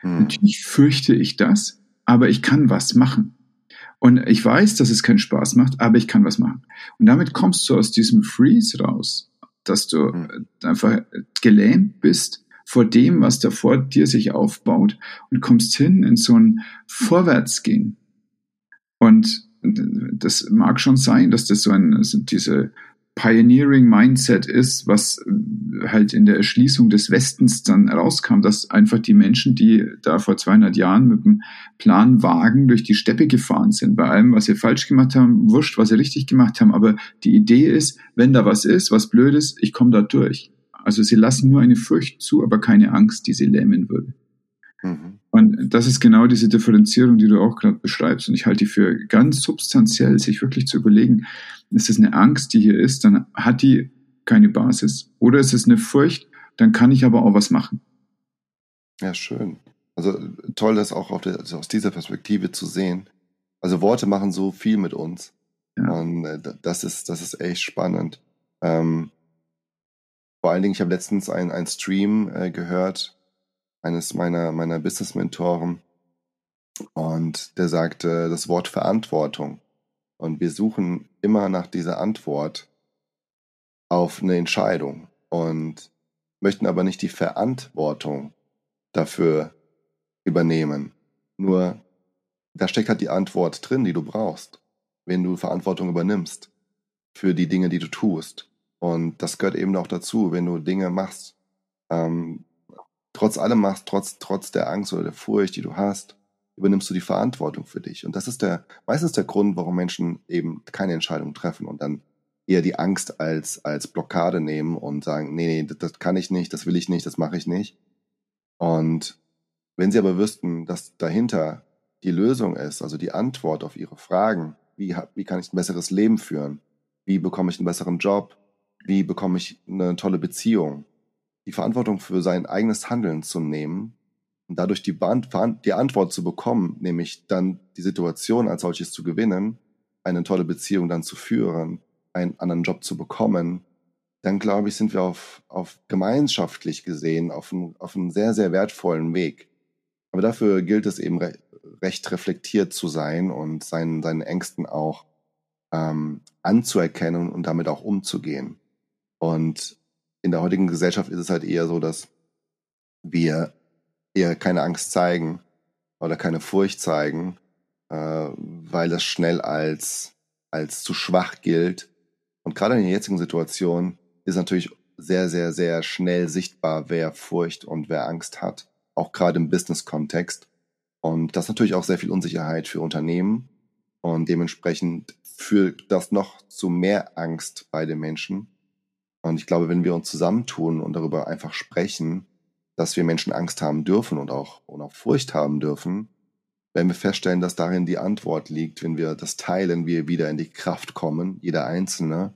Hm. Natürlich fürchte ich das, aber ich kann was machen. Und ich weiß, dass es keinen Spaß macht, aber ich kann was machen. Und damit kommst du aus diesem Freeze raus dass du mhm. einfach gelähmt bist vor dem, was da vor dir sich aufbaut und kommst hin in so ein Vorwärtsgehen. Und das mag schon sein, dass das so ein, also diese Pioneering Mindset ist, was äh, halt in der Erschließung des Westens dann rauskam, dass einfach die Menschen, die da vor 200 Jahren mit dem Planwagen durch die Steppe gefahren sind, bei allem, was sie falsch gemacht haben, wurscht, was sie richtig gemacht haben, aber die Idee ist, wenn da was ist, was blöd ist, ich komme da durch. Also sie lassen nur eine Furcht zu, aber keine Angst, die sie lähmen würde. Mhm. Und das ist genau diese Differenzierung, die du auch gerade beschreibst. Und ich halte die für ganz substanziell, sich wirklich zu überlegen, ist es eine Angst, die hier ist, dann hat die keine Basis. Oder ist es eine Furcht, dann kann ich aber auch was machen. Ja, schön. Also toll, das auch der, also aus dieser Perspektive zu sehen. Also Worte machen so viel mit uns. Ja. Und äh, das ist, das ist echt spannend. Ähm, vor allen Dingen, ich habe letztens einen Stream äh, gehört, eines meiner, meiner Business-Mentoren. Und der sagte das Wort Verantwortung. Und wir suchen immer nach dieser Antwort auf eine Entscheidung und möchten aber nicht die Verantwortung dafür übernehmen. Nur da steckt halt die Antwort drin, die du brauchst, wenn du Verantwortung übernimmst für die Dinge, die du tust. Und das gehört eben auch dazu, wenn du Dinge machst, ähm, trotz allem machst, trotz, trotz der Angst oder der Furcht, die du hast, übernimmst du die Verantwortung für dich. Und das ist der, meistens der Grund, warum Menschen eben keine Entscheidung treffen und dann eher die Angst als, als Blockade nehmen und sagen, nee, nee, das, das kann ich nicht, das will ich nicht, das mache ich nicht. Und wenn sie aber wüssten, dass dahinter die Lösung ist, also die Antwort auf ihre Fragen, wie, wie kann ich ein besseres Leben führen? Wie bekomme ich einen besseren Job? Wie bekomme ich eine tolle Beziehung? Die Verantwortung für sein eigenes Handeln zu nehmen, Und dadurch die, die Antwort zu bekommen, nämlich dann die Situation als solches zu gewinnen, eine tolle Beziehung dann zu führen, einen anderen Job zu bekommen, dann glaube ich, sind wir auf, auf gemeinschaftlich gesehen auf, ein, auf einem sehr, sehr wertvollen Weg. Aber dafür gilt es eben re recht reflektiert zu sein und seinen, seinen Ängsten auch ähm, anzuerkennen und damit auch umzugehen. Und in der heutigen Gesellschaft ist es halt eher so, dass wir eher keine Angst zeigen oder keine Furcht zeigen, äh, weil das schnell als, als zu schwach gilt. Und gerade in der jetzigen Situation ist natürlich sehr, sehr, sehr schnell sichtbar, wer Furcht und wer Angst hat, auch gerade im Business-Kontext. Und das ist natürlich auch sehr viel Unsicherheit für Unternehmen und dementsprechend führt das noch zu mehr Angst bei den Menschen. Und ich glaube, wenn wir uns zusammentun und darüber einfach sprechen, dass wir Menschen Angst haben dürfen und auch, und auch Furcht haben dürfen, werden wir feststellen, dass darin die Antwort liegt, wenn wir das teilen, wir wieder in die Kraft kommen, jeder Einzelne,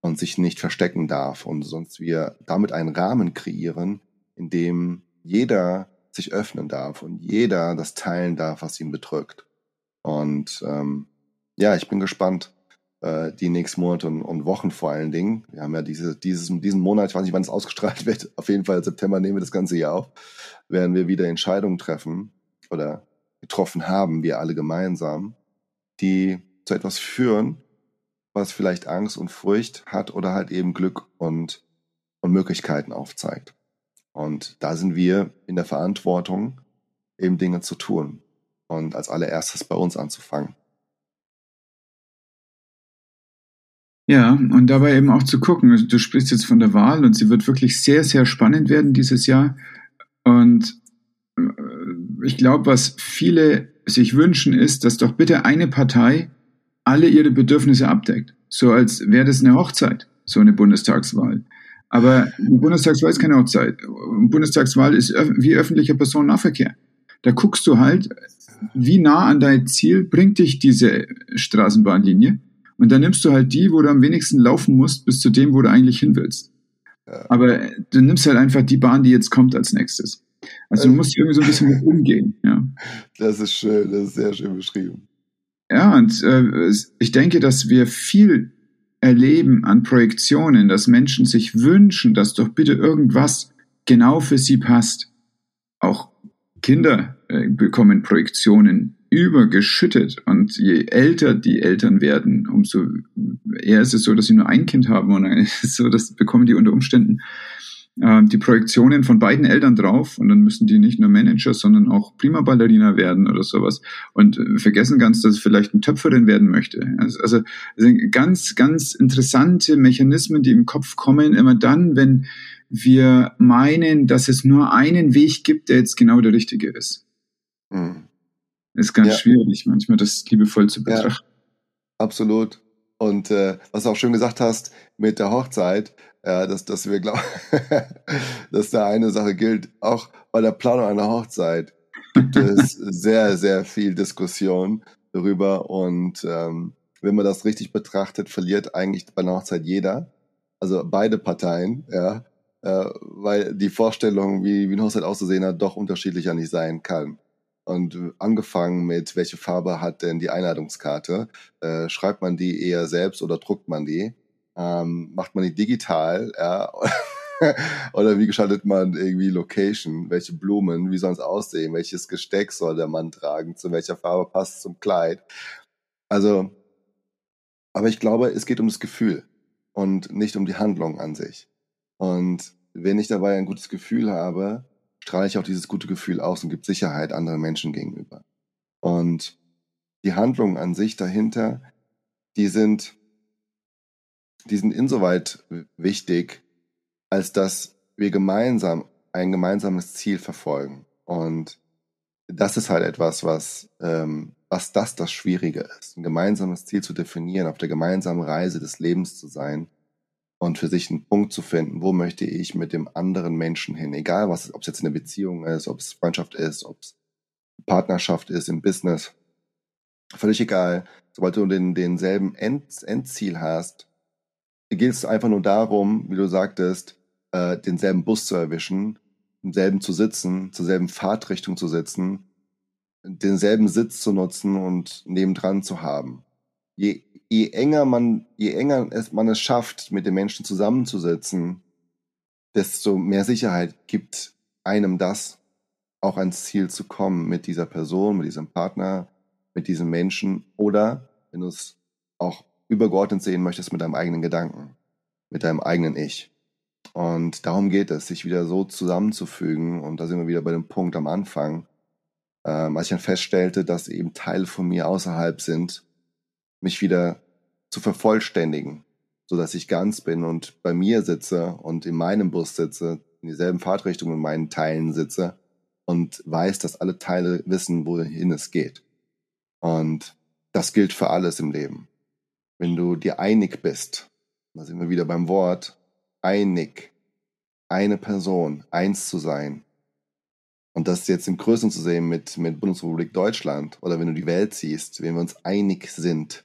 und sich nicht verstecken darf und sonst wir damit einen Rahmen kreieren, in dem jeder sich öffnen darf und jeder das teilen darf, was ihn bedrückt. Und ähm, ja, ich bin gespannt, äh, die nächsten Monate und, und, Wochen vor allen Dingen. Wir haben ja diese, dieses, diesen Monat, ich weiß nicht, wann es ausgestrahlt wird, [LAUGHS] auf jeden Fall September nehmen wir das ganze Jahr auf, werden wir wieder Entscheidungen treffen oder getroffen haben, wir alle gemeinsam, die zu etwas führen, was vielleicht Angst und Furcht hat oder halt eben Glück und, und Möglichkeiten aufzeigt. Und da sind wir in der Verantwortung, eben Dinge zu tun und als allererstes bei uns anzufangen. Ja, und dabei eben auch zu gucken. Du sprichst jetzt von der Wahl und sie wird wirklich sehr, sehr spannend werden dieses Jahr. Und äh, ich glaube, was viele sich wünschen, ist, dass doch bitte eine Partei alle ihre Bedürfnisse abdeckt. So als wäre das eine Hochzeit, so eine Bundestagswahl. Aber die Bundestagswahl ist keine Hochzeit. Bundestagswahl ist wie öffentlicher Personennahverkehr. Da guckst du halt, wie nah an dein Ziel bringt dich diese Straßenbahnlinie und dann nimmst du halt die, wo du am wenigsten laufen musst, bis zu dem, wo du eigentlich hin willst. Ja. Aber du nimmst halt einfach die Bahn, die jetzt kommt als nächstes. Also du musst irgendwie so ein bisschen mit umgehen. Ja. [LAUGHS] Das ist schön, das ist sehr schön beschrieben. Ja, und äh, ich denke, dass wir viel erleben an Projektionen, dass Menschen sich wünschen, dass doch bitte irgendwas genau für sie passt. Auch Kinder äh, bekommen Projektionen übergeschüttet. Und je älter die Eltern werden, umso eher ist es so, dass sie nur ein Kind haben und dann [LAUGHS] ist es so, dass bekommen die unter Umständen äh, die Projektionen von beiden Eltern drauf und dann müssen die nicht nur Manager, sondern auch Prima-Ballerina werden oder sowas und äh, vergessen ganz, dass vielleicht ein Töpferin werden möchte. Also, also ganz, ganz interessante Mechanismen, die im Kopf kommen, immer dann, wenn wir meinen, dass es nur einen Weg gibt, der jetzt genau der richtige ist. Mhm. Ist ganz ja. schwierig, manchmal das liebevoll zu betrachten. Ja, absolut. Und äh, was du auch schön gesagt hast mit der Hochzeit, ja, dass, dass wir glauben, [LAUGHS] dass da eine Sache gilt, auch bei der Planung einer Hochzeit gibt es [LAUGHS] sehr, sehr viel Diskussion darüber. Und ähm, wenn man das richtig betrachtet, verliert eigentlich bei einer Hochzeit jeder. Also beide Parteien, ja, äh, weil die Vorstellung, wie, wie eine Hochzeit auszusehen hat, doch unterschiedlicher nicht sein kann. Und angefangen mit, welche Farbe hat denn die Einladungskarte? Äh, schreibt man die eher selbst oder druckt man die? Ähm, macht man die digital? Ja? [LAUGHS] oder wie gestaltet man irgendwie Location? Welche Blumen? Wie soll es aussehen? Welches Gesteck soll der Mann tragen? Zu welcher Farbe passt zum Kleid? Also, aber ich glaube, es geht um das Gefühl und nicht um die Handlung an sich. Und wenn ich dabei ein gutes Gefühl habe, strahle ich auch dieses gute Gefühl aus und gibt Sicherheit anderen Menschen gegenüber. Und die Handlungen an sich dahinter, die sind, die sind insoweit wichtig, als dass wir gemeinsam ein gemeinsames Ziel verfolgen. Und das ist halt etwas, was, ähm, was das das Schwierige ist, ein gemeinsames Ziel zu definieren, auf der gemeinsamen Reise des Lebens zu sein und für sich einen Punkt zu finden, wo möchte ich mit dem anderen Menschen hin, egal was, ob es jetzt eine Beziehung ist, ob es Freundschaft ist, ob es Partnerschaft ist im Business, völlig egal. Sobald du den, denselben End, Endziel hast, geht es einfach nur darum, wie du sagtest, äh, denselben Bus zu erwischen im selben zu sitzen, zur selben Fahrtrichtung zu sitzen, denselben Sitz zu nutzen und nebendran zu haben. Je, je enger man, je enger es, man es schafft, mit den Menschen zusammenzusitzen, desto mehr Sicherheit gibt einem das, auch ans Ziel zu kommen mit dieser Person, mit diesem Partner, mit diesem Menschen oder, wenn du es auch übergeordnet sehen möchtest, mit deinem eigenen Gedanken, mit deinem eigenen Ich. Und darum geht es, sich wieder so zusammenzufügen. Und da sind wir wieder bei dem Punkt am Anfang, ähm, als ich dann feststellte, dass eben Teile von mir außerhalb sind, mich wieder zu vervollständigen, so dass ich ganz bin und bei mir sitze und in meinem Bus sitze, in dieselben Fahrtrichtung in meinen Teilen sitze und weiß, dass alle Teile wissen, wohin es geht. Und das gilt für alles im Leben. Wenn du dir einig bist, da sind wir wieder beim Wort, einig, eine Person, eins zu sein. Und das jetzt im Größeren zu sehen mit, mit Bundesrepublik Deutschland oder wenn du die Welt siehst, wenn wir uns einig sind,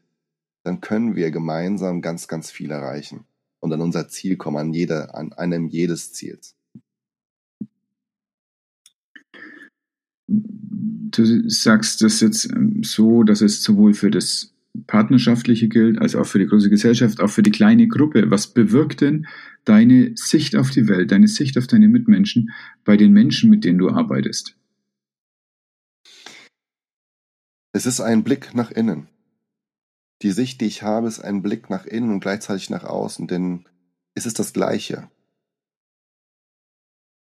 dann können wir gemeinsam ganz, ganz viel erreichen und an unser Ziel kommen, an, jeder, an einem jedes Ziels. Du sagst das jetzt ähm, so, dass es sowohl für das partnerschaftliche gilt, als auch für die große Gesellschaft, auch für die kleine Gruppe. Was bewirkt denn deine Sicht auf die Welt, deine Sicht auf deine Mitmenschen bei den Menschen, mit denen du arbeitest? Es ist ein Blick nach innen. Die Sicht, die ich habe, ist ein Blick nach innen und gleichzeitig nach außen, denn es ist das Gleiche.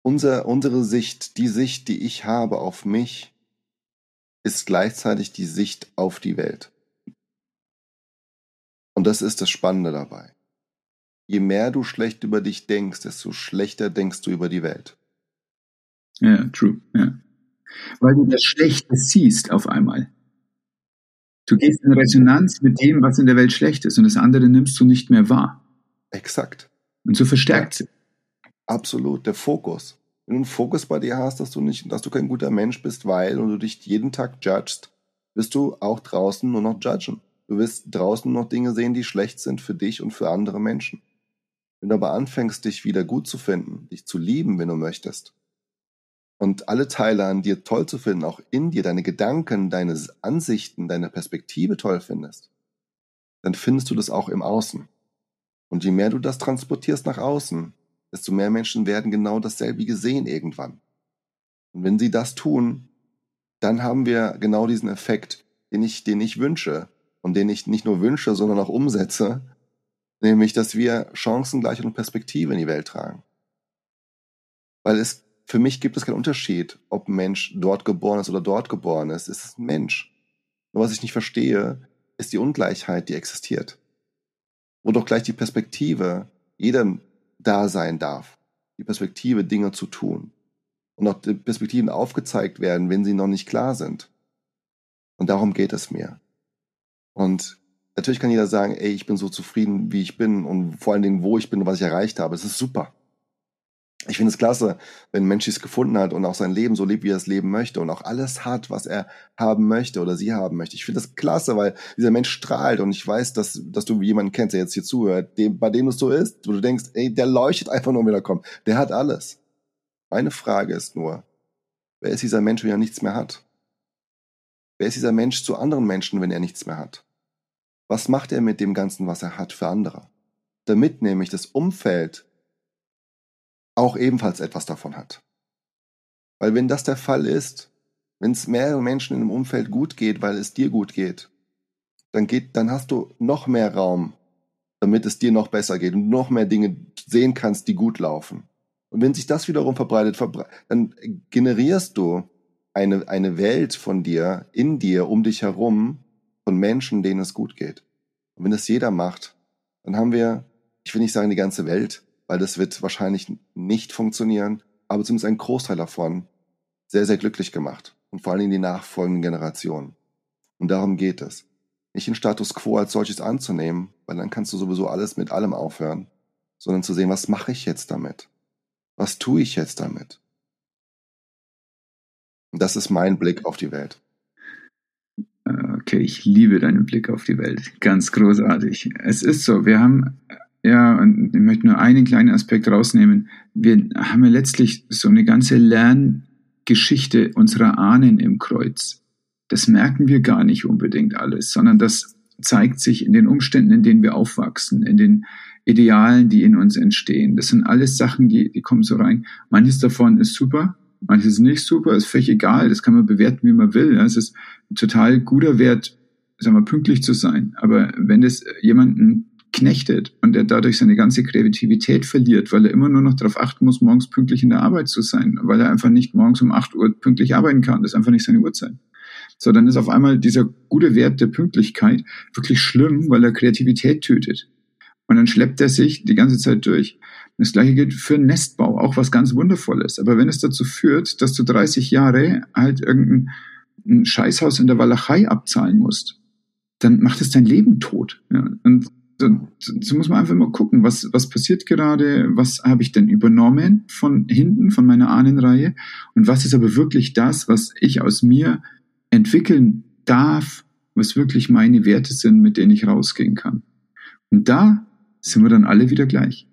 Unser, unsere Sicht, die Sicht, die ich habe auf mich, ist gleichzeitig die Sicht auf die Welt. Und das ist das Spannende dabei. Je mehr du schlecht über dich denkst, desto schlechter denkst du über die Welt. Ja, true. Ja. Weil du das Schlechte siehst auf einmal. Du gehst in Resonanz mit dem, was in der Welt schlecht ist, und das andere nimmst du nicht mehr wahr. Exakt. Und so verstärkt sie. Absolut, der Fokus. Wenn du einen Fokus bei dir hast, dass du nicht, dass du kein guter Mensch bist, weil und du dich jeden Tag judgst, wirst du auch draußen nur noch judgen. Du wirst draußen noch Dinge sehen, die schlecht sind für dich und für andere Menschen. Wenn du aber anfängst, dich wieder gut zu finden, dich zu lieben, wenn du möchtest, und alle Teile an dir toll zu finden, auch in dir, deine Gedanken, deine Ansichten, deine Perspektive toll findest, dann findest du das auch im Außen. Und je mehr du das transportierst nach außen, desto mehr Menschen werden genau dasselbe sehen irgendwann. Und wenn sie das tun, dann haben wir genau diesen Effekt, den ich, den ich wünsche und den ich nicht nur wünsche, sondern auch umsetze, nämlich, dass wir Chancengleichheit und Perspektive in die Welt tragen. Weil es, für mich gibt es keinen Unterschied, ob ein Mensch dort geboren ist oder dort geboren ist. Es ist ein Mensch. Nur was ich nicht verstehe, ist die Ungleichheit, die existiert. Wo doch gleich die Perspektive jedem da sein darf. Die Perspektive, Dinge zu tun. Und auch die Perspektiven aufgezeigt werden, wenn sie noch nicht klar sind. Und darum geht es mir. Und natürlich kann jeder sagen, ey, ich bin so zufrieden, wie ich bin und vor allen Dingen, wo ich bin und was ich erreicht habe. Es ist super. Ich finde es klasse, wenn ein Mensch es gefunden hat und auch sein Leben so lebt, wie er es leben möchte und auch alles hat, was er haben möchte oder sie haben möchte. Ich finde das klasse, weil dieser Mensch strahlt und ich weiß, dass, dass du jemanden kennst, der jetzt hier zuhört, dem, bei dem es so ist, wo du denkst, ey, der leuchtet einfach nur, wenn er kommt. Der hat alles. Meine Frage ist nur, wer ist dieser Mensch, wenn er nichts mehr hat? Wer ist dieser Mensch zu anderen Menschen, wenn er nichts mehr hat? Was macht er mit dem Ganzen, was er hat, für andere? Damit nämlich das Umfeld auch ebenfalls etwas davon hat. Weil wenn das der Fall ist, wenn es mehreren Menschen in einem Umfeld gut geht, weil es dir gut geht, dann geht, dann hast du noch mehr Raum, damit es dir noch besser geht und noch mehr Dinge sehen kannst, die gut laufen. Und wenn sich das wiederum verbreitet, verbre dann generierst du eine, eine Welt von dir, in dir, um dich herum, von Menschen, denen es gut geht. Und wenn das jeder macht, dann haben wir, ich will nicht sagen die ganze Welt, weil das wird wahrscheinlich nicht funktionieren, aber zumindest ein Großteil davon sehr, sehr glücklich gemacht. Und vor allem die nachfolgenden Generationen. Und darum geht es. Nicht den Status quo als solches anzunehmen, weil dann kannst du sowieso alles mit allem aufhören, sondern zu sehen, was mache ich jetzt damit? Was tue ich jetzt damit? Und das ist mein Blick auf die Welt. Okay, ich liebe deinen Blick auf die Welt. Ganz großartig. Es ist so, wir haben ja, und ich möchte nur einen kleinen Aspekt rausnehmen. Wir haben ja letztlich so eine ganze Lerngeschichte unserer Ahnen im Kreuz. Das merken wir gar nicht unbedingt alles, sondern das zeigt sich in den Umständen, in denen wir aufwachsen, in den Idealen, die in uns entstehen. Das sind alles Sachen, die, die kommen so rein. Manches davon ist super, manches ist nicht super, ist völlig egal. Das kann man bewerten, wie man will. Es ist total guter Wert, sagen wir, pünktlich zu sein. Aber wenn es jemanden knechtet und er dadurch seine ganze Kreativität verliert, weil er immer nur noch darauf achten muss, morgens pünktlich in der Arbeit zu sein, weil er einfach nicht morgens um 8 Uhr pünktlich arbeiten kann. Das ist einfach nicht seine Uhrzeit. So, dann ist auf einmal dieser gute Wert der Pünktlichkeit wirklich schlimm, weil er Kreativität tötet. Und dann schleppt er sich die ganze Zeit durch. Das gleiche gilt für Nestbau, auch was ganz Wundervolles. Aber wenn es dazu führt, dass du 30 Jahre halt irgendein Scheißhaus in der Walachei abzahlen musst, dann macht es dein Leben tot. Ja. Und so, so muss man einfach mal gucken, was, was passiert gerade, was habe ich denn übernommen von hinten, von meiner Ahnenreihe und was ist aber wirklich das, was ich aus mir entwickeln darf, was wirklich meine Werte sind, mit denen ich rausgehen kann. Und da sind wir dann alle wieder gleich.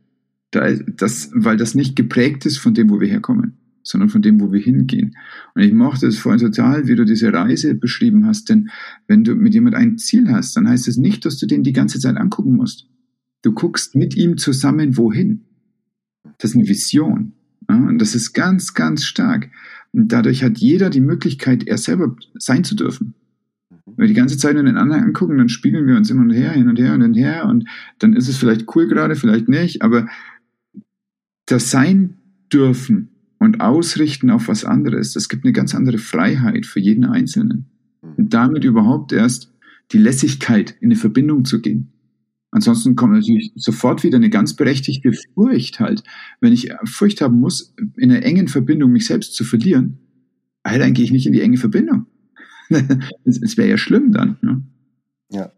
Da, das, weil das nicht geprägt ist von dem, wo wir herkommen, sondern von dem, wo wir hingehen. Und ich mochte es vorhin total, wie du diese Reise beschrieben hast, denn wenn du mit jemand ein Ziel hast, dann heißt es nicht, dass du den die ganze Zeit angucken musst. Du guckst mit ihm zusammen wohin. Das ist eine Vision. Ja? Und das ist ganz, ganz stark. Und dadurch hat jeder die Möglichkeit, er selber sein zu dürfen. Wenn wir die ganze Zeit nur den anderen angucken, dann spiegeln wir uns immer und her, hin und her und her und dann ist es vielleicht cool gerade, vielleicht nicht, aber das Sein dürfen und ausrichten auf was anderes, das gibt eine ganz andere Freiheit für jeden Einzelnen. Und damit überhaupt erst die Lässigkeit in eine Verbindung zu gehen. Ansonsten kommt natürlich sofort wieder eine ganz berechtigte Furcht halt. Wenn ich Furcht haben muss, in einer engen Verbindung mich selbst zu verlieren, dann gehe ich nicht in die enge Verbindung. [LAUGHS] Es wäre ja schlimm dann. Ne? Ja,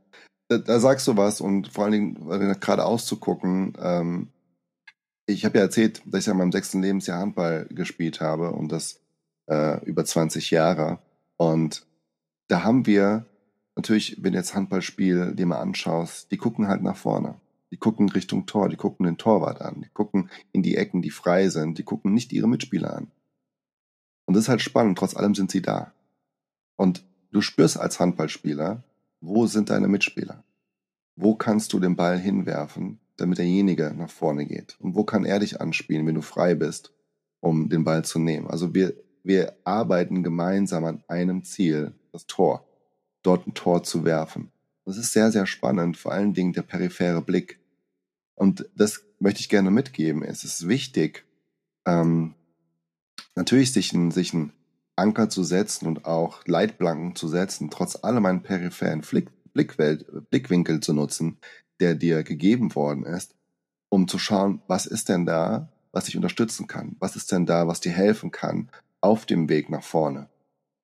da, da, sagst du was und vor allen Dingen, gerade auszugucken, ähm, ich habe ja erzählt, dass ich in meinem sechsten Lebensjahr Handball gespielt habe und das äh, über 20 Jahre. Und da haben wir natürlich, wenn du jetzt Handballspiel dir mal anschaust, die gucken halt nach vorne. Die gucken Richtung Tor, die gucken den Torwart an, die gucken in die Ecken, die frei sind, die gucken nicht ihre Mitspieler an. Und das ist halt spannend, trotz allem sind sie da. Und du spürst als Handballspieler, wo sind deine Mitspieler? Wo kannst du den Ball hinwerfen, damit derjenige nach vorne geht? Und wo kann er dich anspielen, wenn du frei bist, um den Ball zu nehmen? Also wir, wir arbeiten gemeinsam an einem Ziel, das Tor, dort ein Tor zu werfen. Das ist sehr, sehr spannend, vor allen Dingen der periphere Blick. Und das möchte ich gerne mitgeben. Es ist wichtig, ähm, natürlich sich ein, sich Anker zu setzen und auch Leitplanken zu setzen, trotz allem einen peripheren Flick, Blickwelt, Blickwinkel zu nutzen, der dir gegeben worden ist, um zu schauen, was ist denn da, was dich unterstützen kann? Was ist denn da, was dir helfen kann auf dem Weg nach vorne?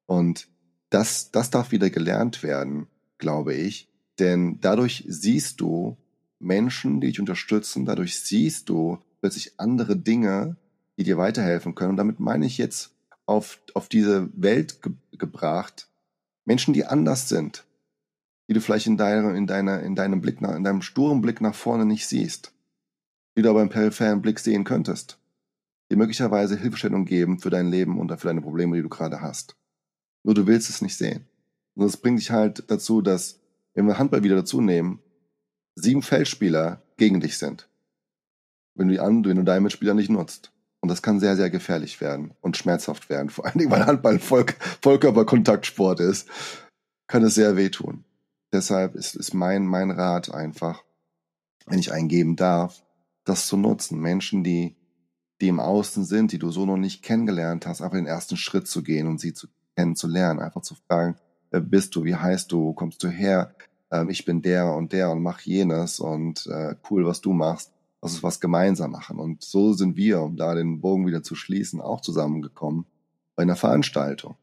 Und das, das darf wieder gelernt werden, glaube ich, denn dadurch siehst du Menschen, die dich unterstützen, dadurch siehst du plötzlich andere Dinge, die dir weiterhelfen können. Und damit meine ich jetzt auf, auf diese Welt ge gebracht, Menschen, die anders sind, die du vielleicht in, deiner, in, deiner, in deinem Blick nach, in deinem sturen Blick nach vorne nicht siehst, die du aber im peripheren Blick sehen könntest, die möglicherweise Hilfestellung geben für dein Leben und für deine Probleme, die du gerade hast. Nur du willst es nicht sehen. Und das bringt dich halt dazu, dass, wenn wir Handball wieder dazu nehmen, sieben Feldspieler gegen dich sind. Wenn du, die an, wenn du deinen Mitspieler nicht nutzt. Und das kann sehr, sehr gefährlich werden und schmerzhaft werden. Vor allen Dingen, weil Handball ein Voll Vollkörperkontaktsport ist, kann es sehr wehtun. Deshalb ist, ist mein, mein Rat einfach, wenn ich eingeben darf, das zu nutzen. Menschen, die, die im Außen sind, die du so noch nicht kennengelernt hast, einfach den ersten Schritt zu gehen und sie zu kennenzulernen. Einfach zu fragen, wer bist du, wie heißt du, kommst du her? Ähm, ich bin der und der und mach jenes und äh, cool, was du machst. Lass uns was gemeinsam machen. Und so sind wir, um da den Bogen wieder zu schließen, auch zusammengekommen bei einer Veranstaltung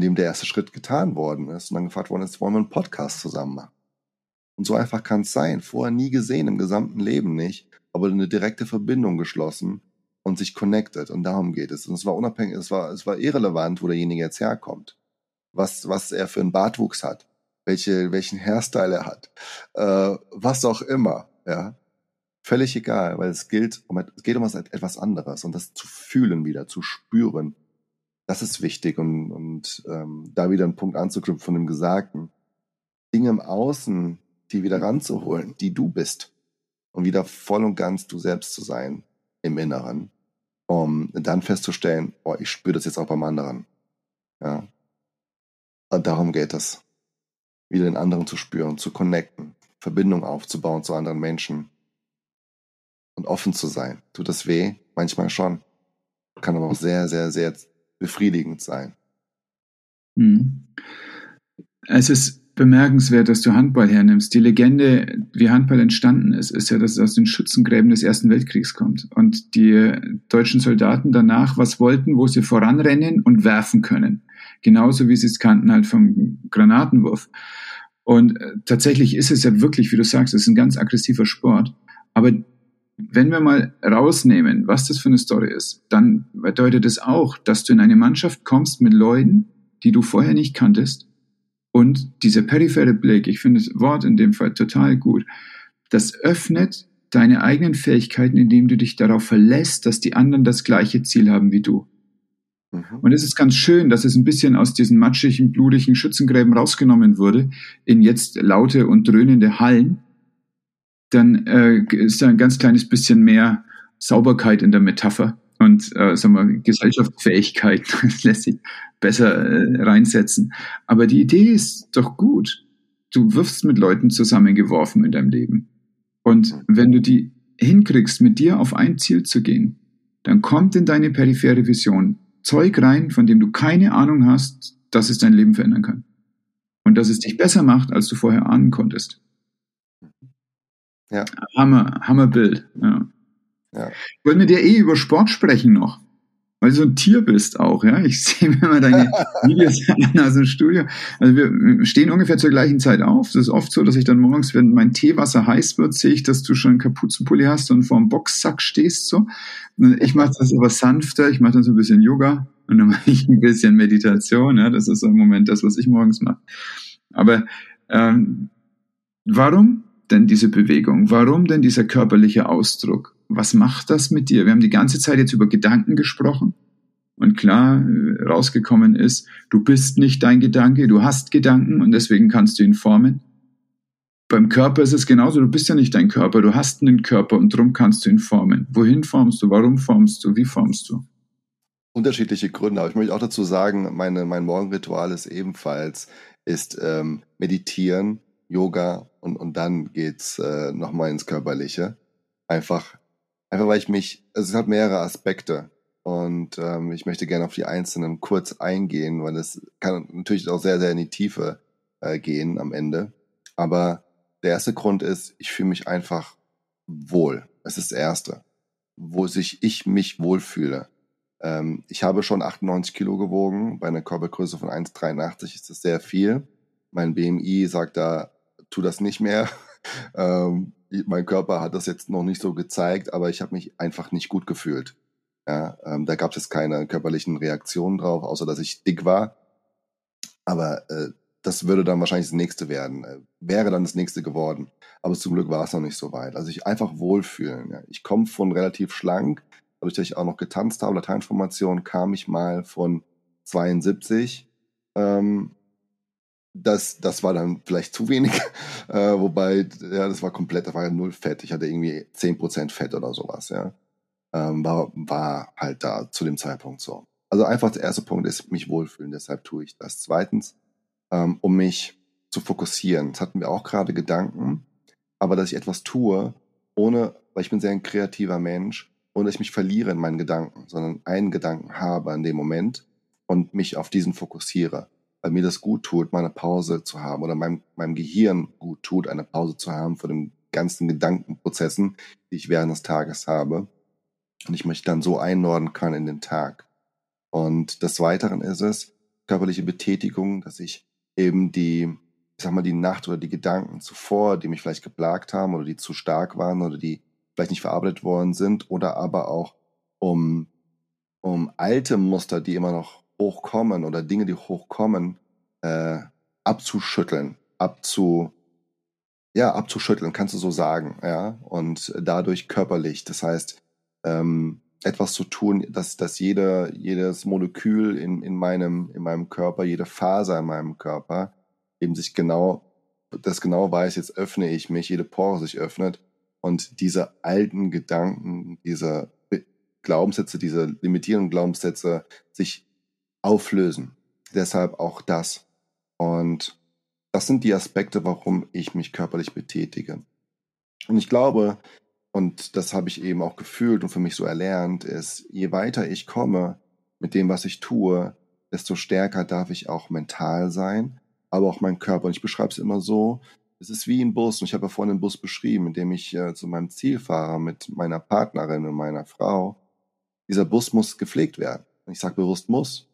in dem der erste Schritt getan worden ist und dann gefragt worden ist, wollen wir einen Podcast zusammen machen? Und so einfach kann es sein. Vorher nie gesehen, im gesamten Leben nicht, aber eine direkte Verbindung geschlossen und sich connected. Und darum geht es. Und es war unabhängig, es war, es war irrelevant, wo derjenige jetzt herkommt. Was, was er für einen Bartwuchs hat, welche, welchen Hairstyle er hat, äh, was auch immer, ja. Völlig egal, weil es gilt um, es geht um etwas anderes und das zu fühlen wieder, zu spüren. Das ist wichtig und, und ähm, da wieder einen Punkt anzuknüpfen von dem Gesagten. Dinge im Außen, die wieder ranzuholen, die du bist und wieder voll und ganz du selbst zu sein im Inneren, um dann festzustellen, oh, ich spüre das jetzt auch beim anderen. Ja. Und darum geht es. Wieder den anderen zu spüren, zu connecten, Verbindung aufzubauen zu anderen Menschen und offen zu sein. Tut das weh? Manchmal schon. Kann aber auch sehr, sehr, sehr befriedigend sein. Hm. Es ist bemerkenswert, dass du Handball hernimmst. Die Legende, wie Handball entstanden ist, ist ja, dass es aus den Schützengräben des Ersten Weltkriegs kommt. Und die deutschen Soldaten danach was wollten, wo sie voranrennen und werfen können. Genauso wie sie es kannten halt vom Granatenwurf. Und äh, tatsächlich ist es ja wirklich, wie du sagst, es ist ein ganz aggressiver Sport. Aber wenn wir mal rausnehmen, was das für eine Story ist, dann bedeutet es auch, dass du in eine Mannschaft kommst mit Leuten, die du vorher nicht kanntest und dieser periphere Blick, ich finde das Wort in dem Fall total gut, das öffnet deine eigenen Fähigkeiten, indem du dich darauf verlässt, dass die anderen das gleiche Ziel haben wie du. Mhm. Und es ist ganz schön, dass es ein bisschen aus diesen matschigen, blutigen Schützengräben rausgenommen wurde, in jetzt laute und dröhnende Hallen. Dann äh, ist da ein ganz kleines bisschen mehr Sauberkeit in der Metapher und äh, sagen wir, Gesellschaftsfähigkeit [LAUGHS] lässt sich besser äh, reinsetzen. Aber die Idee ist doch gut. Du wirst mit Leuten zusammengeworfen in deinem Leben. Und wenn du die hinkriegst, mit dir auf ein Ziel zu gehen, dann kommt in deine periphere Vision Zeug rein, von dem du keine Ahnung hast, dass es dein Leben verändern kann. Und dass es dich besser macht, als du vorher ahnen konntest. Ja. Hammer, Hammerbild. Ja. Ja. Ich wollte mit dir eh über Sport sprechen noch. Weil du so ein Tier bist auch, ja. Ich [LAUGHS] sehe mir mal deine [LAUGHS] Videos an aus dem Studio. Also wir stehen ungefähr zur gleichen Zeit auf. Das ist oft so, dass ich dann morgens, wenn mein Teewasser heiß wird, sehe ich, dass du schon einen Kapuzenpulli hast und vor dem Boxsack stehst so. Ich mache das aber sanfter, ich mache dann so ein bisschen Yoga und dann [LAUGHS] mache ich ein bisschen Meditation. Ja, das ist so im Moment das, was ich morgens mache. Aber ähm, warum denn diese Bewegung? Warum denn dieser körperliche Ausdruck? was macht das mit dir? Wir haben die ganze Zeit jetzt über Gedanken gesprochen. Und klar, äh, rausgekommen ist, du bist nicht dein Gedanke, du hast Gedanken und deswegen kannst du ihn formen. Beim Körper ist es genauso, du bist ja nicht dein Körper, du hast einen Körper und darum kannst du ihn formen. Wohin formst du? Warum formst du? Wie formst du? Unterschiedliche Gründe, aber ich möchte auch dazu sagen, meine, mein Morgenritual ist ebenfalls, ist ähm, Meditieren, Yoga und, und dann geht's äh, nochmal ins Körperliche. Einfach Einfach weil ich mich, also es hat mehrere Aspekte und ähm, ich möchte gerne auf die einzelnen kurz eingehen, weil es kann natürlich auch sehr, sehr in die Tiefe äh, gehen am Ende. Aber der erste Grund ist, ich fühle mich einfach wohl. Es ist das Erste, wo sich ich mich wohlfühle. Ähm, ich habe schon 98 Kilo gewogen, bei einer Körpergröße von 1,83 ist das sehr viel. Mein BMI sagt da, tu das nicht mehr. [LAUGHS] ähm, mein Körper hat das jetzt noch nicht so gezeigt, aber ich habe mich einfach nicht gut gefühlt. Ja, ähm, da gab es keine körperlichen Reaktionen drauf, außer dass ich dick war. Aber äh, das würde dann wahrscheinlich das nächste werden. Äh, wäre dann das nächste geworden. Aber zum Glück war es noch nicht so weit. Also ich einfach wohlfühlen. Ja. Ich komme von relativ schlank, dadurch, dass ich auch noch getanzt habe, Lateinformation, kam ich mal von 72 ähm, das, das war dann vielleicht zu wenig, [LAUGHS] äh, wobei, ja, das war komplett, das war ja null Fett. Ich hatte irgendwie zehn Prozent Fett oder sowas, ja. Ähm, war, war halt da zu dem Zeitpunkt so. Also einfach der erste Punkt ist, mich wohlfühlen, deshalb tue ich das. Zweitens, ähm, um mich zu fokussieren. Das hatten wir auch gerade Gedanken, aber dass ich etwas tue, ohne, weil ich bin sehr ein kreativer Mensch, ohne dass ich mich verliere in meinen Gedanken, sondern einen Gedanken habe in dem Moment und mich auf diesen fokussiere weil mir das gut tut, mal eine Pause zu haben oder meinem, meinem Gehirn gut tut, eine Pause zu haben von den ganzen Gedankenprozessen, die ich während des Tages habe. Und ich mich dann so einnorden kann in den Tag. Und des Weiteren ist es körperliche Betätigung, dass ich eben die, ich sag mal, die Nacht oder die Gedanken zuvor, die mich vielleicht geplagt haben oder die zu stark waren oder die vielleicht nicht verarbeitet worden sind oder aber auch um, um alte Muster, die immer noch hochkommen oder Dinge, die hochkommen, äh, abzuschütteln, abzu, ja, abzuschütteln, kannst du so sagen, ja, und dadurch körperlich. Das heißt, ähm, etwas zu tun, dass, dass jede, jedes Molekül in, in, meinem, in meinem Körper, jede Faser in meinem Körper eben sich genau, das genau weiß, jetzt öffne ich mich, jede Pore sich öffnet und diese alten Gedanken, diese Glaubenssätze, diese limitierenden Glaubenssätze sich auflösen. Deshalb auch das. Und das sind die Aspekte, warum ich mich körperlich betätige. Und ich glaube, und das habe ich eben auch gefühlt und für mich so erlernt, ist, je weiter ich komme mit dem, was ich tue, desto stärker darf ich auch mental sein, aber auch mein Körper. Und ich beschreibe es immer so, es ist wie ein Bus. Und ich habe ja vorhin einen Bus beschrieben, in dem ich äh, zu meinem Ziel fahre mit meiner Partnerin und meiner Frau. Dieser Bus muss gepflegt werden. Und ich sage bewusst muss.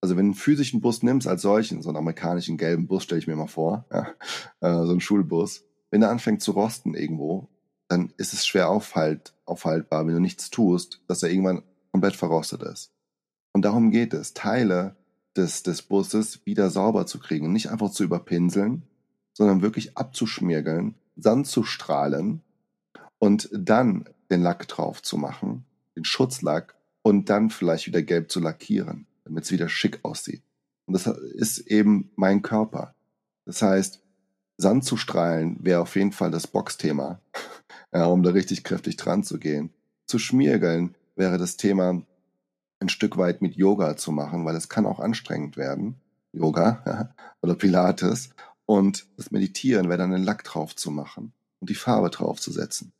Also wenn du einen physischen Bus nimmst als solchen, so einen amerikanischen gelben Bus stelle ich mir mal vor, ja, äh, so einen Schulbus, wenn der anfängt zu rosten irgendwo, dann ist es schwer aufhalt, aufhaltbar, wenn du nichts tust, dass er irgendwann komplett verrostet ist. Und darum geht es, Teile des, des Busses wieder sauber zu kriegen, nicht einfach zu überpinseln, sondern wirklich abzuschmirgeln, Sand zu strahlen und dann den Lack drauf zu machen, den Schutzlack und dann vielleicht wieder gelb zu lackieren, damit es wieder schick aussieht. Und das ist eben mein Körper. Das heißt, Sand zu strahlen wäre auf jeden Fall das Boxthema [LAUGHS] ja, um da richtig kräftig dran zu gehen. Zu schmiergeln wäre das Thema ein Stück weit mit Yoga zu machen, weil es kann auch anstrengend werden. Yoga [LAUGHS] oder Pilates. Und das Meditieren wäre dann den Lack drauf zu machen und die Farbe drauf zu setzen.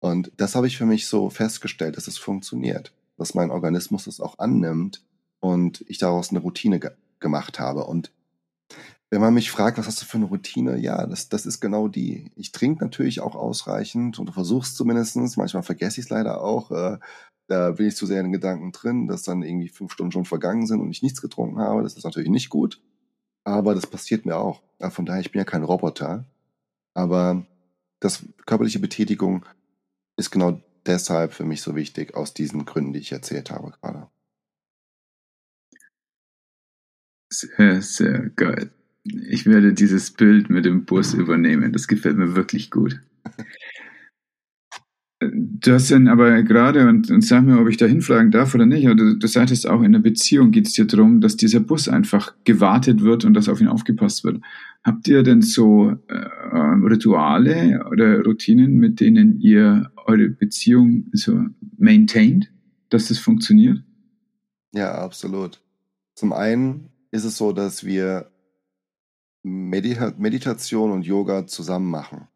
Und das habe ich für mich so festgestellt, dass es funktioniert, dass mein Organismus das auch annimmt und ich daraus eine Routine ge gemacht habe. Und wenn man mich fragt, was hast du für eine Routine? Ja, das, das ist genau die. Ich trinke natürlich auch ausreichend und versuche es zumindest. Manchmal vergesse ich es leider auch. Äh, da bin ich zu sehr in den Gedanken drin, dass dann irgendwie fünf Stunden schon vergangen sind und ich nichts getrunken habe. Das ist natürlich nicht gut. Aber das passiert mir auch. Von daher, ich bin ja kein Roboter. Aber das körperliche Betätigung ist genau deshalb für mich so wichtig, aus diesen Gründen, die ich erzählt habe gerade. Sehr, sehr geil. Ich werde dieses Bild mit dem Bus übernehmen. Das gefällt mir wirklich gut. Du hast dann aber gerade, und, und sag mir, ob ich da hinfragen darf oder nicht, du, du sagtest auch, in der Beziehung geht es dir darum, dass dieser Bus einfach gewartet wird und dass auf ihn aufgepasst wird. Habt ihr denn so äh, Rituale oder Routinen, mit denen ihr eure Beziehung so maintaint, dass das funktioniert? Ja, absolut. Zum einen ist es so, dass wir Medita Meditation und Yoga zusammen machen.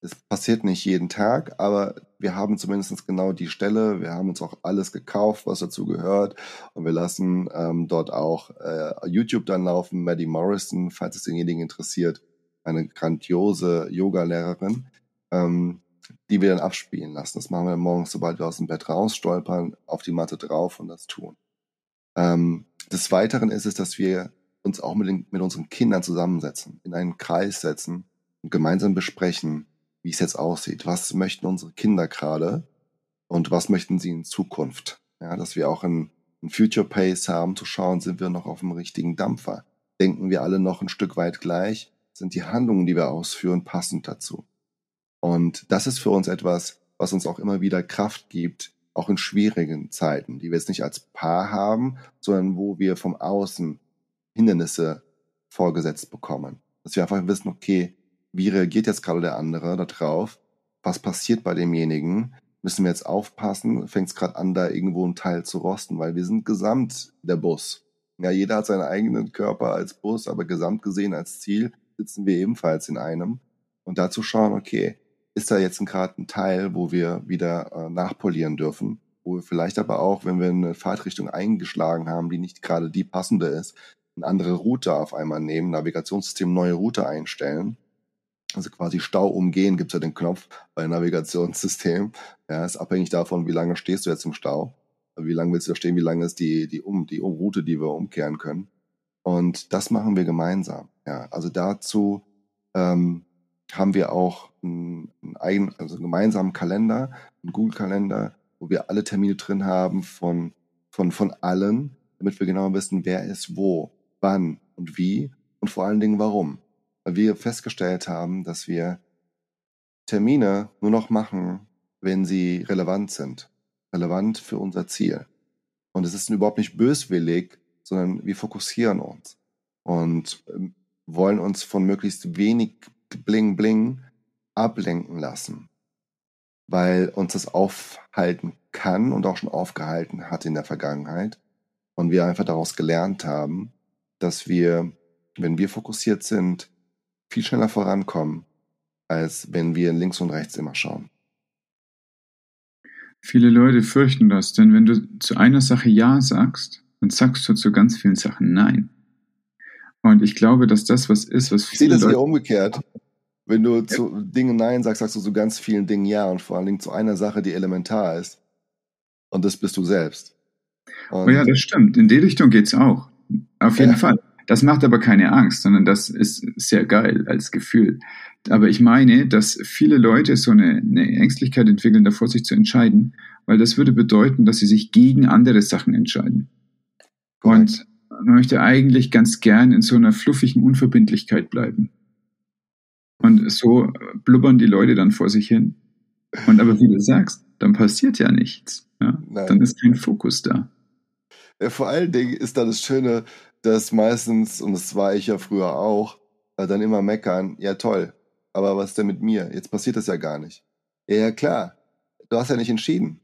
Es passiert nicht jeden Tag, aber wir haben zumindest genau die Stelle. Wir haben uns auch alles gekauft, was dazu gehört. Und wir lassen ähm, dort auch äh, YouTube dann laufen. Maddie Morrison, falls es denjenigen interessiert, eine grandiose Yoga-Lehrerin, ähm, die wir dann abspielen lassen. Das machen wir morgens, sobald wir aus dem Bett rausstolpern, auf die Matte drauf und das tun. Ähm, des Weiteren ist es, dass wir uns auch mit, den, mit unseren Kindern zusammensetzen, in einen Kreis setzen und gemeinsam besprechen, wie es jetzt aussieht. Was möchten unsere Kinder gerade und was möchten sie in Zukunft? Ja, dass wir auch ein, ein Future Pace haben, zu schauen, sind wir noch auf dem richtigen Dampfer? Denken wir alle noch ein Stück weit gleich? Sind die Handlungen, die wir ausführen, passend dazu? Und das ist für uns etwas, was uns auch immer wieder Kraft gibt, auch in schwierigen Zeiten, die wir jetzt nicht als Paar haben, sondern wo wir vom Außen Hindernisse vorgesetzt bekommen. Dass wir einfach wissen, okay, wie reagiert jetzt gerade der andere darauf? Was passiert bei demjenigen? Müssen wir jetzt aufpassen? Fängt es gerade an, da irgendwo ein Teil zu rosten? Weil wir sind gesamt der Bus. Ja, jeder hat seinen eigenen Körper als Bus, aber gesamt gesehen als Ziel sitzen wir ebenfalls in einem. Und dazu schauen, okay, ist da jetzt gerade ein Teil, wo wir wieder äh, nachpolieren dürfen? Wo wir vielleicht aber auch, wenn wir eine Fahrtrichtung eingeschlagen haben, die nicht gerade die passende ist, eine andere Route auf einmal nehmen, Navigationssystem neue Route einstellen. Also quasi Stau umgehen, gibt es ja den Knopf bei Navigationssystem. Ja, ist abhängig davon, wie lange stehst du jetzt im Stau. Wie lange willst du da stehen, wie lange ist die, die, um, die Route, die wir umkehren können. Und das machen wir gemeinsam. Ja, also dazu ähm, haben wir auch einen, eigenen, also einen gemeinsamen Kalender, einen Google-Kalender, wo wir alle Termine drin haben von, von, von allen, damit wir genau wissen, wer ist wo wann und wie und vor allen Dingen warum. Weil wir festgestellt haben, dass wir Termine nur noch machen, wenn sie relevant sind. Relevant für unser Ziel. Und es ist überhaupt nicht böswillig, sondern wir fokussieren uns und ähm, wollen uns von möglichst wenig Bling Bling ablenken lassen, weil uns das aufhalten kann und auch schon aufgehalten hat in der Vergangenheit und wir einfach daraus gelernt haben, dass wir, wenn wir fokussiert sind, viel schneller vorankommen, als wenn wir links und rechts immer schauen. Viele Leute fürchten das, denn wenn du zu einer Sache Ja sagst, dann sagst du zu ganz vielen Sachen Nein. Und ich glaube, dass das was ist, was viele Ich sehe das Leute hier umgekehrt. Wenn du ja. zu Dingen Nein sagst, sagst du zu ganz vielen Dingen Ja und vor allen Dingen zu einer Sache, die elementar ist. Und das bist du selbst. Und oh ja, das stimmt. In die Richtung geht's auch. Auf jeden ja. Fall. Das macht aber keine Angst, sondern das ist sehr geil als Gefühl. Aber ich meine, dass viele Leute so eine, eine Ängstlichkeit entwickeln, davor sich zu entscheiden, weil das würde bedeuten, dass sie sich gegen andere Sachen entscheiden. Und man möchte eigentlich ganz gern in so einer fluffigen Unverbindlichkeit bleiben. Und so blubbern die Leute dann vor sich hin. Und aber wie du sagst, dann passiert ja nichts. Ja? Dann ist kein Fokus da. Ja, vor allen Dingen ist da das Schöne, dass meistens, und das war ich ja früher auch, äh, dann immer meckern, ja toll, aber was ist denn mit mir? Jetzt passiert das ja gar nicht. Ja, ja klar, du hast ja nicht entschieden.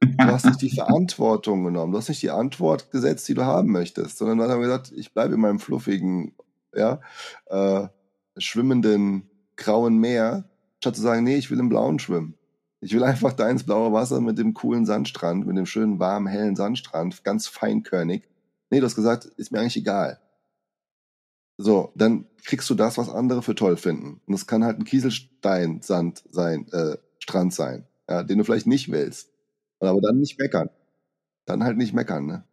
Du hast nicht die Verantwortung genommen. Du hast nicht die Antwort gesetzt, die du haben möchtest, sondern du hast gesagt, ich bleibe in meinem fluffigen, ja, äh, schwimmenden grauen Meer, statt zu sagen, nee, ich will im Blauen schwimmen. Ich will einfach da ins blaue Wasser mit dem coolen Sandstrand, mit dem schönen, warmen, hellen Sandstrand, ganz feinkörnig. Nee, du hast gesagt, ist mir eigentlich egal. So, dann kriegst du das, was andere für toll finden. Und das kann halt ein Kieselstein, Sand sein, äh, Strand sein, ja, den du vielleicht nicht willst. Aber dann nicht meckern. Dann halt nicht meckern, ne?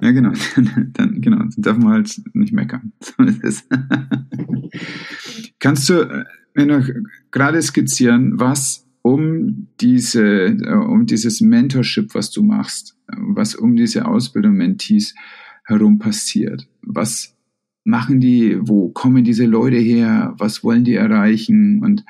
Ja, genau. [LAUGHS] dann, genau, dann darf man halt nicht meckern. [LAUGHS] So ist es. [LAUGHS] Kannst du äh, mir noch gerade skizzieren, was um diese, äh, um dieses Mentorship, was du machst, was um diese Ausbildung Mentees herum passiert. Was machen die? Wo kommen diese Leute her? Was wollen die erreichen? Und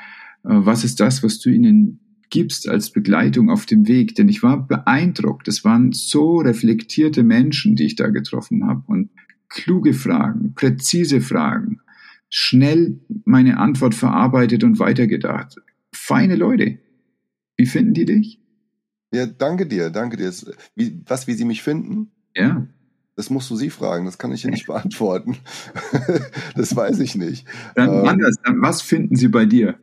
äh, was ist das, was du ihnen gibst als Begleitung auf dem Weg? Denn ich war beeindruckt. Es waren so reflektierte Menschen, die ich da getroffen habe und kluge Fragen, präzise Fragen, schnell meine Antwort verarbeitet und weitergedacht. Feine Leute. Wie finden die dich? Ja, danke dir, danke dir. Wie, was, wie sie mich finden? Ja. Das musst du sie fragen, das kann ich hier nicht [LAUGHS] beantworten. [LAUGHS] das weiß ich nicht. Dann ähm, anders, was finden sie bei dir?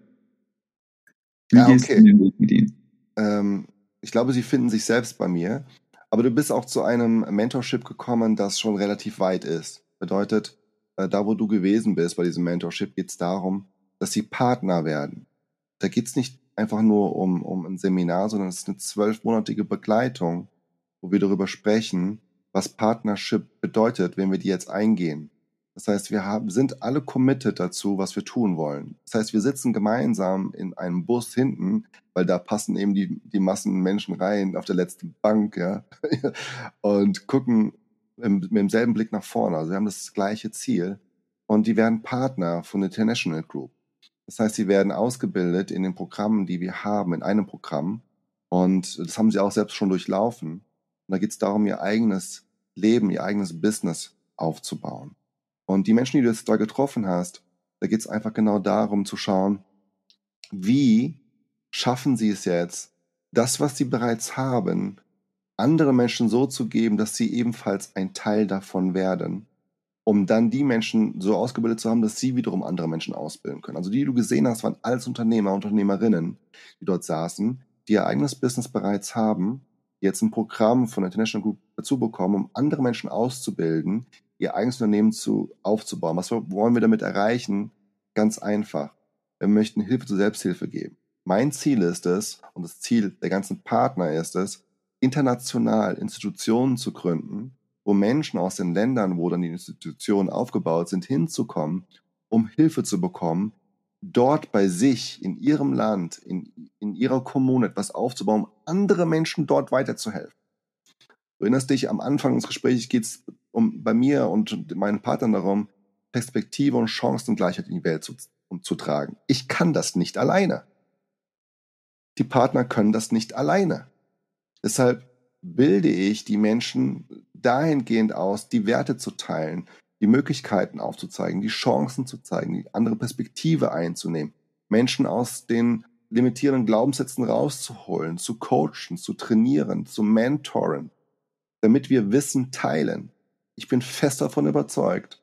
Wie ja, gehst okay. du den Weg mit ihnen? Ähm, ich glaube, sie finden sich selbst bei mir. Aber du bist auch zu einem Mentorship gekommen, das schon relativ weit ist. Bedeutet, äh, da wo du gewesen bist bei diesem Mentorship, geht es darum, dass sie Partner werden. Da geht es nicht einfach nur um, um ein Seminar, sondern es ist eine zwölfmonatige Begleitung, wo wir darüber sprechen, was Partnership bedeutet, wenn wir die jetzt eingehen. Das heißt, wir haben, sind alle committed dazu, was wir tun wollen. Das heißt, wir sitzen gemeinsam in einem Bus hinten, weil da passen eben die, die Massen Menschen rein auf der letzten Bank, ja, [LAUGHS] und gucken im, mit demselben Blick nach vorne. Also wir haben das gleiche Ziel. Und die werden Partner von International Group. Das heißt, sie werden ausgebildet in den Programmen, die wir haben, in einem Programm. Und das haben sie auch selbst schon durchlaufen. Und da geht es darum, ihr eigenes Leben, ihr eigenes Business aufzubauen. Und die Menschen, die du jetzt da getroffen hast, da geht es einfach genau darum zu schauen, wie schaffen sie es jetzt, das, was sie bereits haben, andere Menschen so zu geben, dass sie ebenfalls ein Teil davon werden um dann die Menschen so ausgebildet zu haben, dass sie wiederum andere Menschen ausbilden können. Also die, die du gesehen hast, waren alles Unternehmer, Unternehmerinnen, die dort saßen, die ihr eigenes Business bereits haben, jetzt ein Programm von International Group dazu bekommen, um andere Menschen auszubilden, ihr eigenes Unternehmen zu, aufzubauen. Was wollen wir damit erreichen? Ganz einfach. Wir möchten Hilfe zur Selbsthilfe geben. Mein Ziel ist es, und das Ziel der ganzen Partner ist es, international Institutionen zu gründen, wo Menschen aus den Ländern, wo dann die Institutionen aufgebaut sind, hinzukommen, um Hilfe zu bekommen, dort bei sich, in ihrem Land, in, in ihrer Kommune etwas aufzubauen, um andere Menschen dort weiterzuhelfen. Du erinnerst dich, am Anfang des Gesprächs geht es um, bei mir und meinen Partnern darum, Perspektive und Chancengleichheit in die Welt zu, um, zu tragen. Ich kann das nicht alleine. die Partner können das nicht alleine. Deshalb bilde ich die Menschen dahingehend aus, die Werte zu teilen, die Möglichkeiten aufzuzeigen, die Chancen zu zeigen, die andere Perspektive einzunehmen, Menschen aus den limitierenden Glaubenssätzen rauszuholen, zu coachen, zu trainieren, zu mentoren, damit wir Wissen teilen. Ich bin fest davon überzeugt,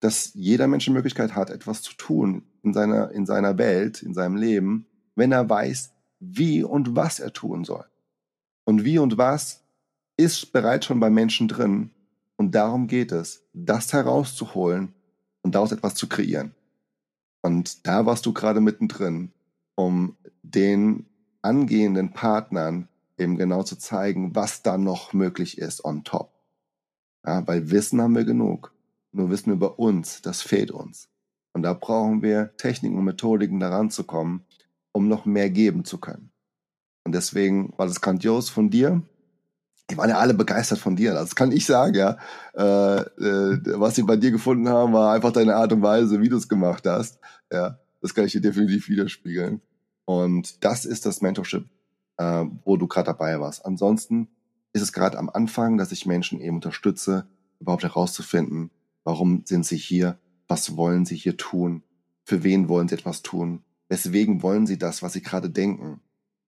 dass jeder Mensch die Möglichkeit hat, etwas zu tun in seiner, in seiner Welt, in seinem Leben, wenn er weiß, wie und was er tun soll. Und wie und was ist bereits schon bei Menschen drin. Und darum geht es, das herauszuholen und daraus etwas zu kreieren. Und da warst du gerade mittendrin, um den angehenden Partnern eben genau zu zeigen, was da noch möglich ist on top. Ja, weil Wissen haben wir genug. Nur Wissen über uns, das fehlt uns. Und da brauchen wir Techniken und Methodiken daran zu kommen, um noch mehr geben zu können. Und deswegen war das grandios von dir. Die waren ja alle begeistert von dir. Das kann ich sagen, ja. Äh, äh, was sie bei dir gefunden haben, war einfach deine Art und Weise, wie du es gemacht hast. Ja, das kann ich dir definitiv widerspiegeln. Und das ist das Mentorship, äh, wo du gerade dabei warst. Ansonsten ist es gerade am Anfang, dass ich Menschen eben unterstütze, überhaupt herauszufinden, warum sind sie hier, was wollen sie hier tun, für wen wollen sie etwas tun, weswegen wollen sie das, was sie gerade denken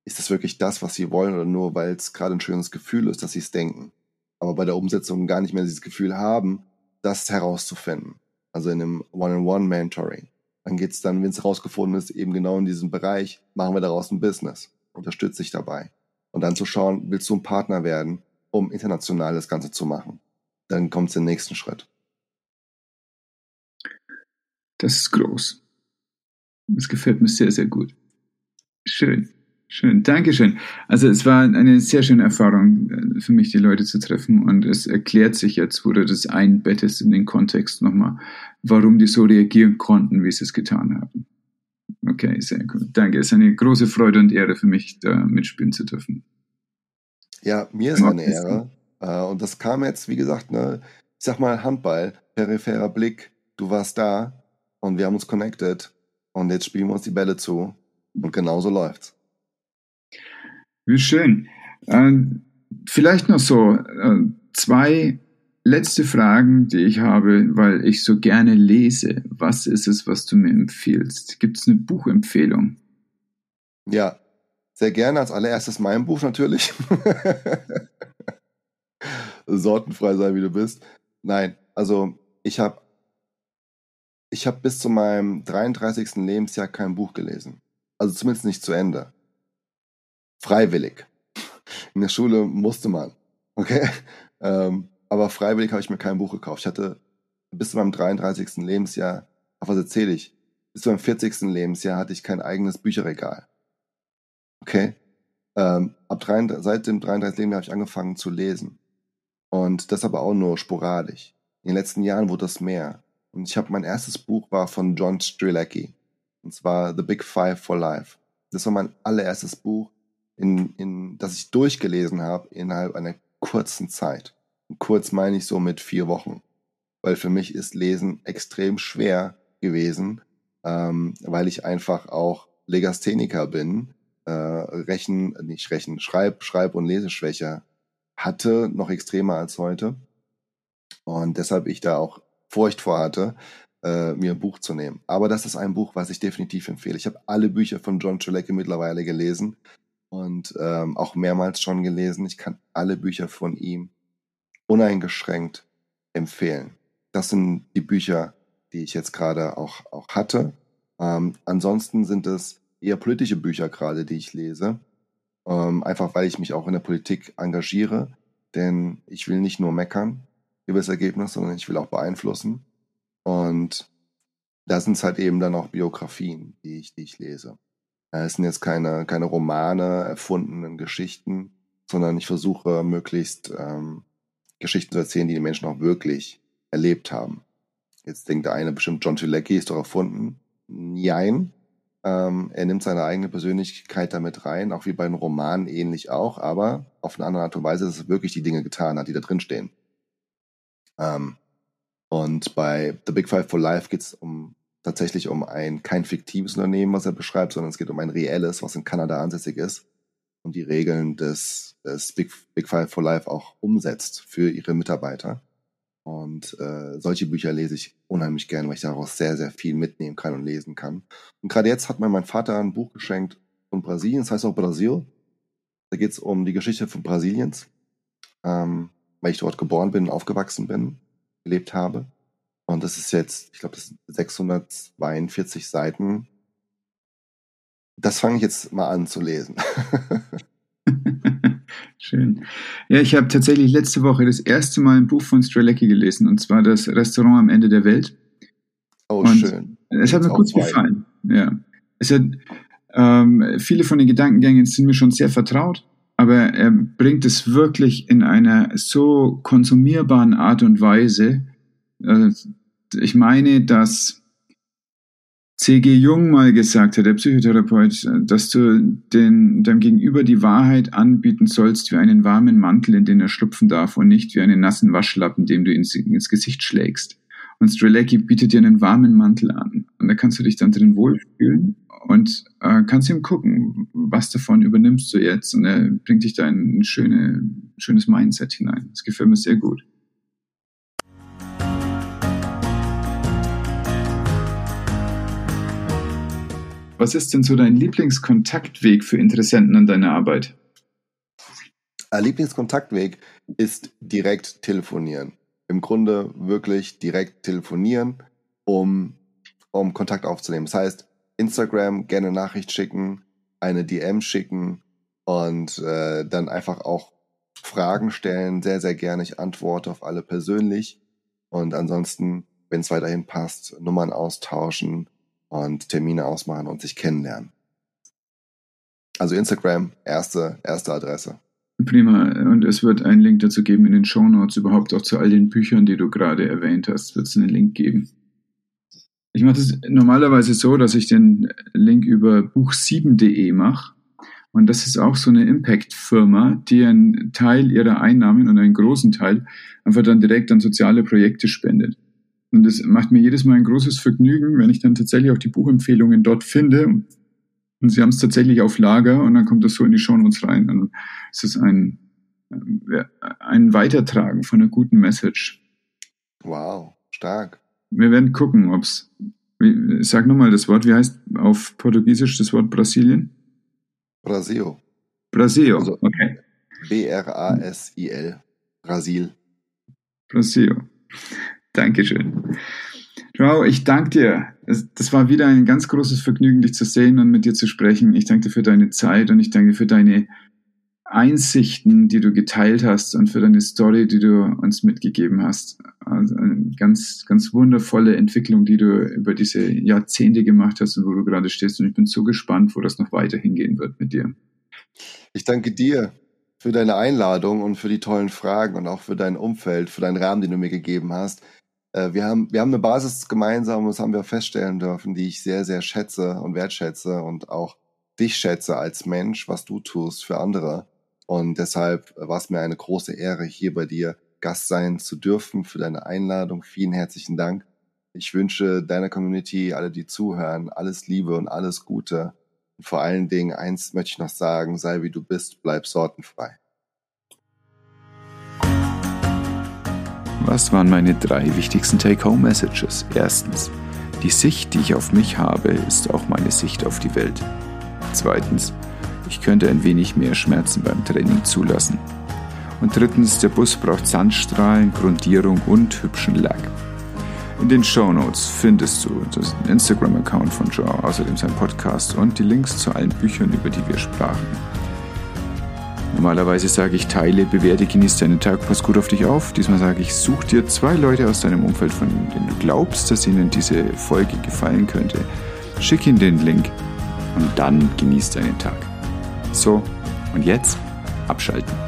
ist das wirklich das, was sie wollen oder nur, weil es gerade ein schönes Gefühl ist, dass sie es denken. Aber bei der Umsetzung gar nicht mehr dieses Gefühl haben, das herauszufinden. Also in einem One-on-One-Mentoring. Dann geht es dann, wenn es herausgefunden ist, eben genau in diesem Bereich, machen wir daraus ein Business. Unterstütze ich dabei. Und dann zu schauen, willst du ein Partner werden, um international das Ganze zu machen? Dann kommt es den nächsten Schritt. Das ist groß. Das gefällt mir sehr, sehr gut. Schön. Schön, Dankeschön. Also es war eine sehr schöne Erfahrung äh, für mich, die Leute zu treffen und es erklärt sich jetzt, wo du das einbettest in den Kontext nochmal, warum die so reagieren konnten, wie sie es getan haben. Okay, sehr gut. Danke. Es ist eine große Freude und Ehre für mich, da mitspielen zu dürfen. Ja, mir ist eine Ehre. Äh, und das kam jetzt, wie gesagt, ne, ich sag mal Handball, peripherer Blick, du warst da und wir haben uns connected und jetzt spielen wir uns die Bälle zu und genauso läuft's. Wie schön. Äh, vielleicht noch so äh, zwei letzte Fragen, die ich habe, weil ich so gerne lese. Was ist es, was du mir empfiehlst? Gibt es eine Buchempfehlung? Ja, sehr gerne. Als allererstes mein Buch natürlich. [LAUGHS] Sortenfrei sein, wie du bist. Nein, also ich habe ich hab bis zu meinem 33. Lebensjahr kein Buch gelesen. Also zumindest nicht zu Ende freiwillig. In der Schule musste man. Okay? Ähm, aber freiwillig habe ich mir kein Buch gekauft. Ich hatte bis zu meinem 33. Lebensjahr, auf was erzähle ich? Bis zu meinem 40. Lebensjahr hatte ich kein eigenes Bücherregal. Okay? Ähm, ab 33, seit dem 33. Lebensjahr habe ich angefangen zu lesen. Und das aber auch nur sporadisch. In den letzten Jahren wurde das mehr. Und ich habe mein erstes Buch war von John Strelacki. Und zwar The Big Five for Life. Das war mein allererstes Buch in, in, das ich durchgelesen habe innerhalb einer kurzen Zeit. Kurz meine ich so mit vier Wochen. Weil für mich ist Lesen extrem schwer gewesen, ähm, weil ich einfach auch Legastheniker bin, äh, Rechen, nicht Rechen, Schreib, Schreib- und Leseschwäche hatte, noch extremer als heute. Und deshalb ich da auch Furcht vor hatte, äh, mir ein Buch zu nehmen. Aber das ist ein Buch, was ich definitiv empfehle. Ich habe alle Bücher von John Chulecki mittlerweile gelesen und ähm, auch mehrmals schon gelesen. Ich kann alle Bücher von ihm uneingeschränkt empfehlen. Das sind die Bücher, die ich jetzt gerade auch, auch hatte. Ähm, ansonsten sind es eher politische Bücher gerade, die ich lese. Ähm, einfach weil ich mich auch in der Politik engagiere. Denn ich will nicht nur meckern über das Ergebnis, sondern ich will auch beeinflussen. Und da sind es halt eben dann auch Biografien, die ich, die ich lese. Es sind jetzt keine, keine Romane, erfundenen Geschichten, sondern ich versuche möglichst ähm, Geschichten zu erzählen, die die Menschen auch wirklich erlebt haben. Jetzt denkt der eine bestimmt, John Chilecki ist doch erfunden. Nein. Ähm, er nimmt seine eigene Persönlichkeit damit rein, auch wie bei den Romanen ähnlich auch, aber auf eine andere Art und Weise, dass er wirklich die Dinge getan hat, die da drin stehen. Ähm, und bei The Big Five for Life geht es um tatsächlich um ein kein fiktives Unternehmen, was er beschreibt, sondern es geht um ein reelles, was in Kanada ansässig ist und die Regeln des, des Big, Big Five for Life auch umsetzt für ihre Mitarbeiter. Und äh, solche Bücher lese ich unheimlich gerne, weil ich daraus sehr, sehr viel mitnehmen kann und lesen kann. Und gerade jetzt hat mir mein Vater ein Buch geschenkt von Brasilien, das heißt auch Brasil. Da geht es um die Geschichte von Brasiliens, ähm, weil ich dort geboren bin, aufgewachsen bin, gelebt habe. Und das ist jetzt, ich glaube, das sind 642 Seiten. Das fange ich jetzt mal an zu lesen. [LAUGHS] Schön. Ja, ich habe tatsächlich letzte Woche das erste Mal ein Buch von Strelecki gelesen, und zwar das Restaurant am Ende der Welt. Oh, und schön. Es hat mir gut gefallen. Ja. Es hat, ähm, viele von den Gedankengängen sind mir schon sehr vertraut, aber er bringt es wirklich in einer so konsumierbaren Art und Weise. Äh, ich meine, dass C.G. Jung mal gesagt hat, der Psychotherapeut, dass du den, deinem Gegenüber die Wahrheit anbieten sollst wie einen warmen Mantel, in den er schlupfen darf und nicht wie einen nassen Waschlappen, dem du ins, ins Gesicht schlägst. Und Strelecki bietet dir einen warmen Mantel an. Und da kannst du dich dann drin wohlfühlen und äh, kannst ihm gucken, was davon übernimmst du jetzt. Und er bringt dich da in ein schöne, schönes Mindset hinein. Das gefällt mir sehr gut. Was ist denn so dein Lieblingskontaktweg für Interessenten an deiner Arbeit? Ein Lieblingskontaktweg ist direkt telefonieren. Im Grunde wirklich direkt telefonieren, um, um Kontakt aufzunehmen. Das heißt, Instagram gerne Nachricht schicken, eine DM schicken und äh, dann einfach auch Fragen stellen. Sehr, sehr gerne. Ich antworte auf alle persönlich. Und ansonsten, wenn es weiterhin passt, Nummern austauschen, und Termine ausmachen und sich kennenlernen. Also Instagram, erste, erste Adresse. Prima. Und es wird einen Link dazu geben in den Show Notes, überhaupt auch zu all den Büchern, die du gerade erwähnt hast, wird es einen Link geben. Ich mache das normalerweise so, dass ich den Link über buch7.de mache. Und das ist auch so eine Impact-Firma, die einen Teil ihrer Einnahmen und einen großen Teil einfach dann direkt an soziale Projekte spendet. Und es macht mir jedes Mal ein großes Vergnügen, wenn ich dann tatsächlich auch die Buchempfehlungen dort finde. Und sie haben es tatsächlich auf Lager und dann kommt das so in die Shownotes rein. Dann ist es ein, äh, ein Weitertragen von einer guten Message. Wow, stark. Wir werden gucken, ob es. Sag nochmal das Wort, wie heißt auf Portugiesisch das Wort Brasilien? Brasil. Brasil, also okay. B-R-A-S-I-L. Brasil. Brasil. Dankeschön. Joao, ich danke dir. Das war wieder ein ganz großes Vergnügen, dich zu sehen und mit dir zu sprechen. Ich danke dir für deine Zeit und ich danke dir für deine Einsichten, die du geteilt hast und für deine Story, die du uns mitgegeben hast. Also eine ganz, ganz wundervolle Entwicklung, die du über diese Jahrzehnte gemacht hast und wo du gerade stehst. Und ich bin so gespannt, wo das noch weiter hingehen wird mit dir. Ich danke dir für deine Einladung und für die tollen Fragen und auch für dein Umfeld, für deinen Rahmen, den du mir gegeben hast. Äh, wir haben, wir haben eine Basis gemeinsam, das haben wir feststellen dürfen, die ich sehr, sehr schätze und wertschätze und auch dich schätze als Mensch, was du tust für andere. Und deshalb war es mir eine große Ehre, hier bei dir Gast sein zu dürfen für deine Einladung. Vielen herzlichen Dank. Ich wünsche deiner Community, alle, die zuhören, alles Liebe und alles Gute. Und vor allen Dingen, eins möchte ich noch sagen, sei wie du bist, bleib sortenfrei. Was waren meine drei wichtigsten Take-Home-Messages? Erstens, die Sicht, die ich auf mich habe, ist auch meine Sicht auf die Welt. Zweitens, ich könnte ein wenig mehr Schmerzen beim Training zulassen. Und drittens, der Bus braucht Sandstrahlen, Grundierung und hübschen Lack. In den Show Notes findest du den Instagram-Account von Joe, außerdem sein Podcast und die Links zu allen Büchern, über die wir sprachen. Normalerweise sage ich, teile, bewerte, genieße deinen Tag, pass gut auf dich auf. Diesmal sage ich, such dir zwei Leute aus deinem Umfeld, von denen du glaubst, dass ihnen diese Folge gefallen könnte. Schick ihnen den Link und dann genieß deinen Tag. So, und jetzt abschalten.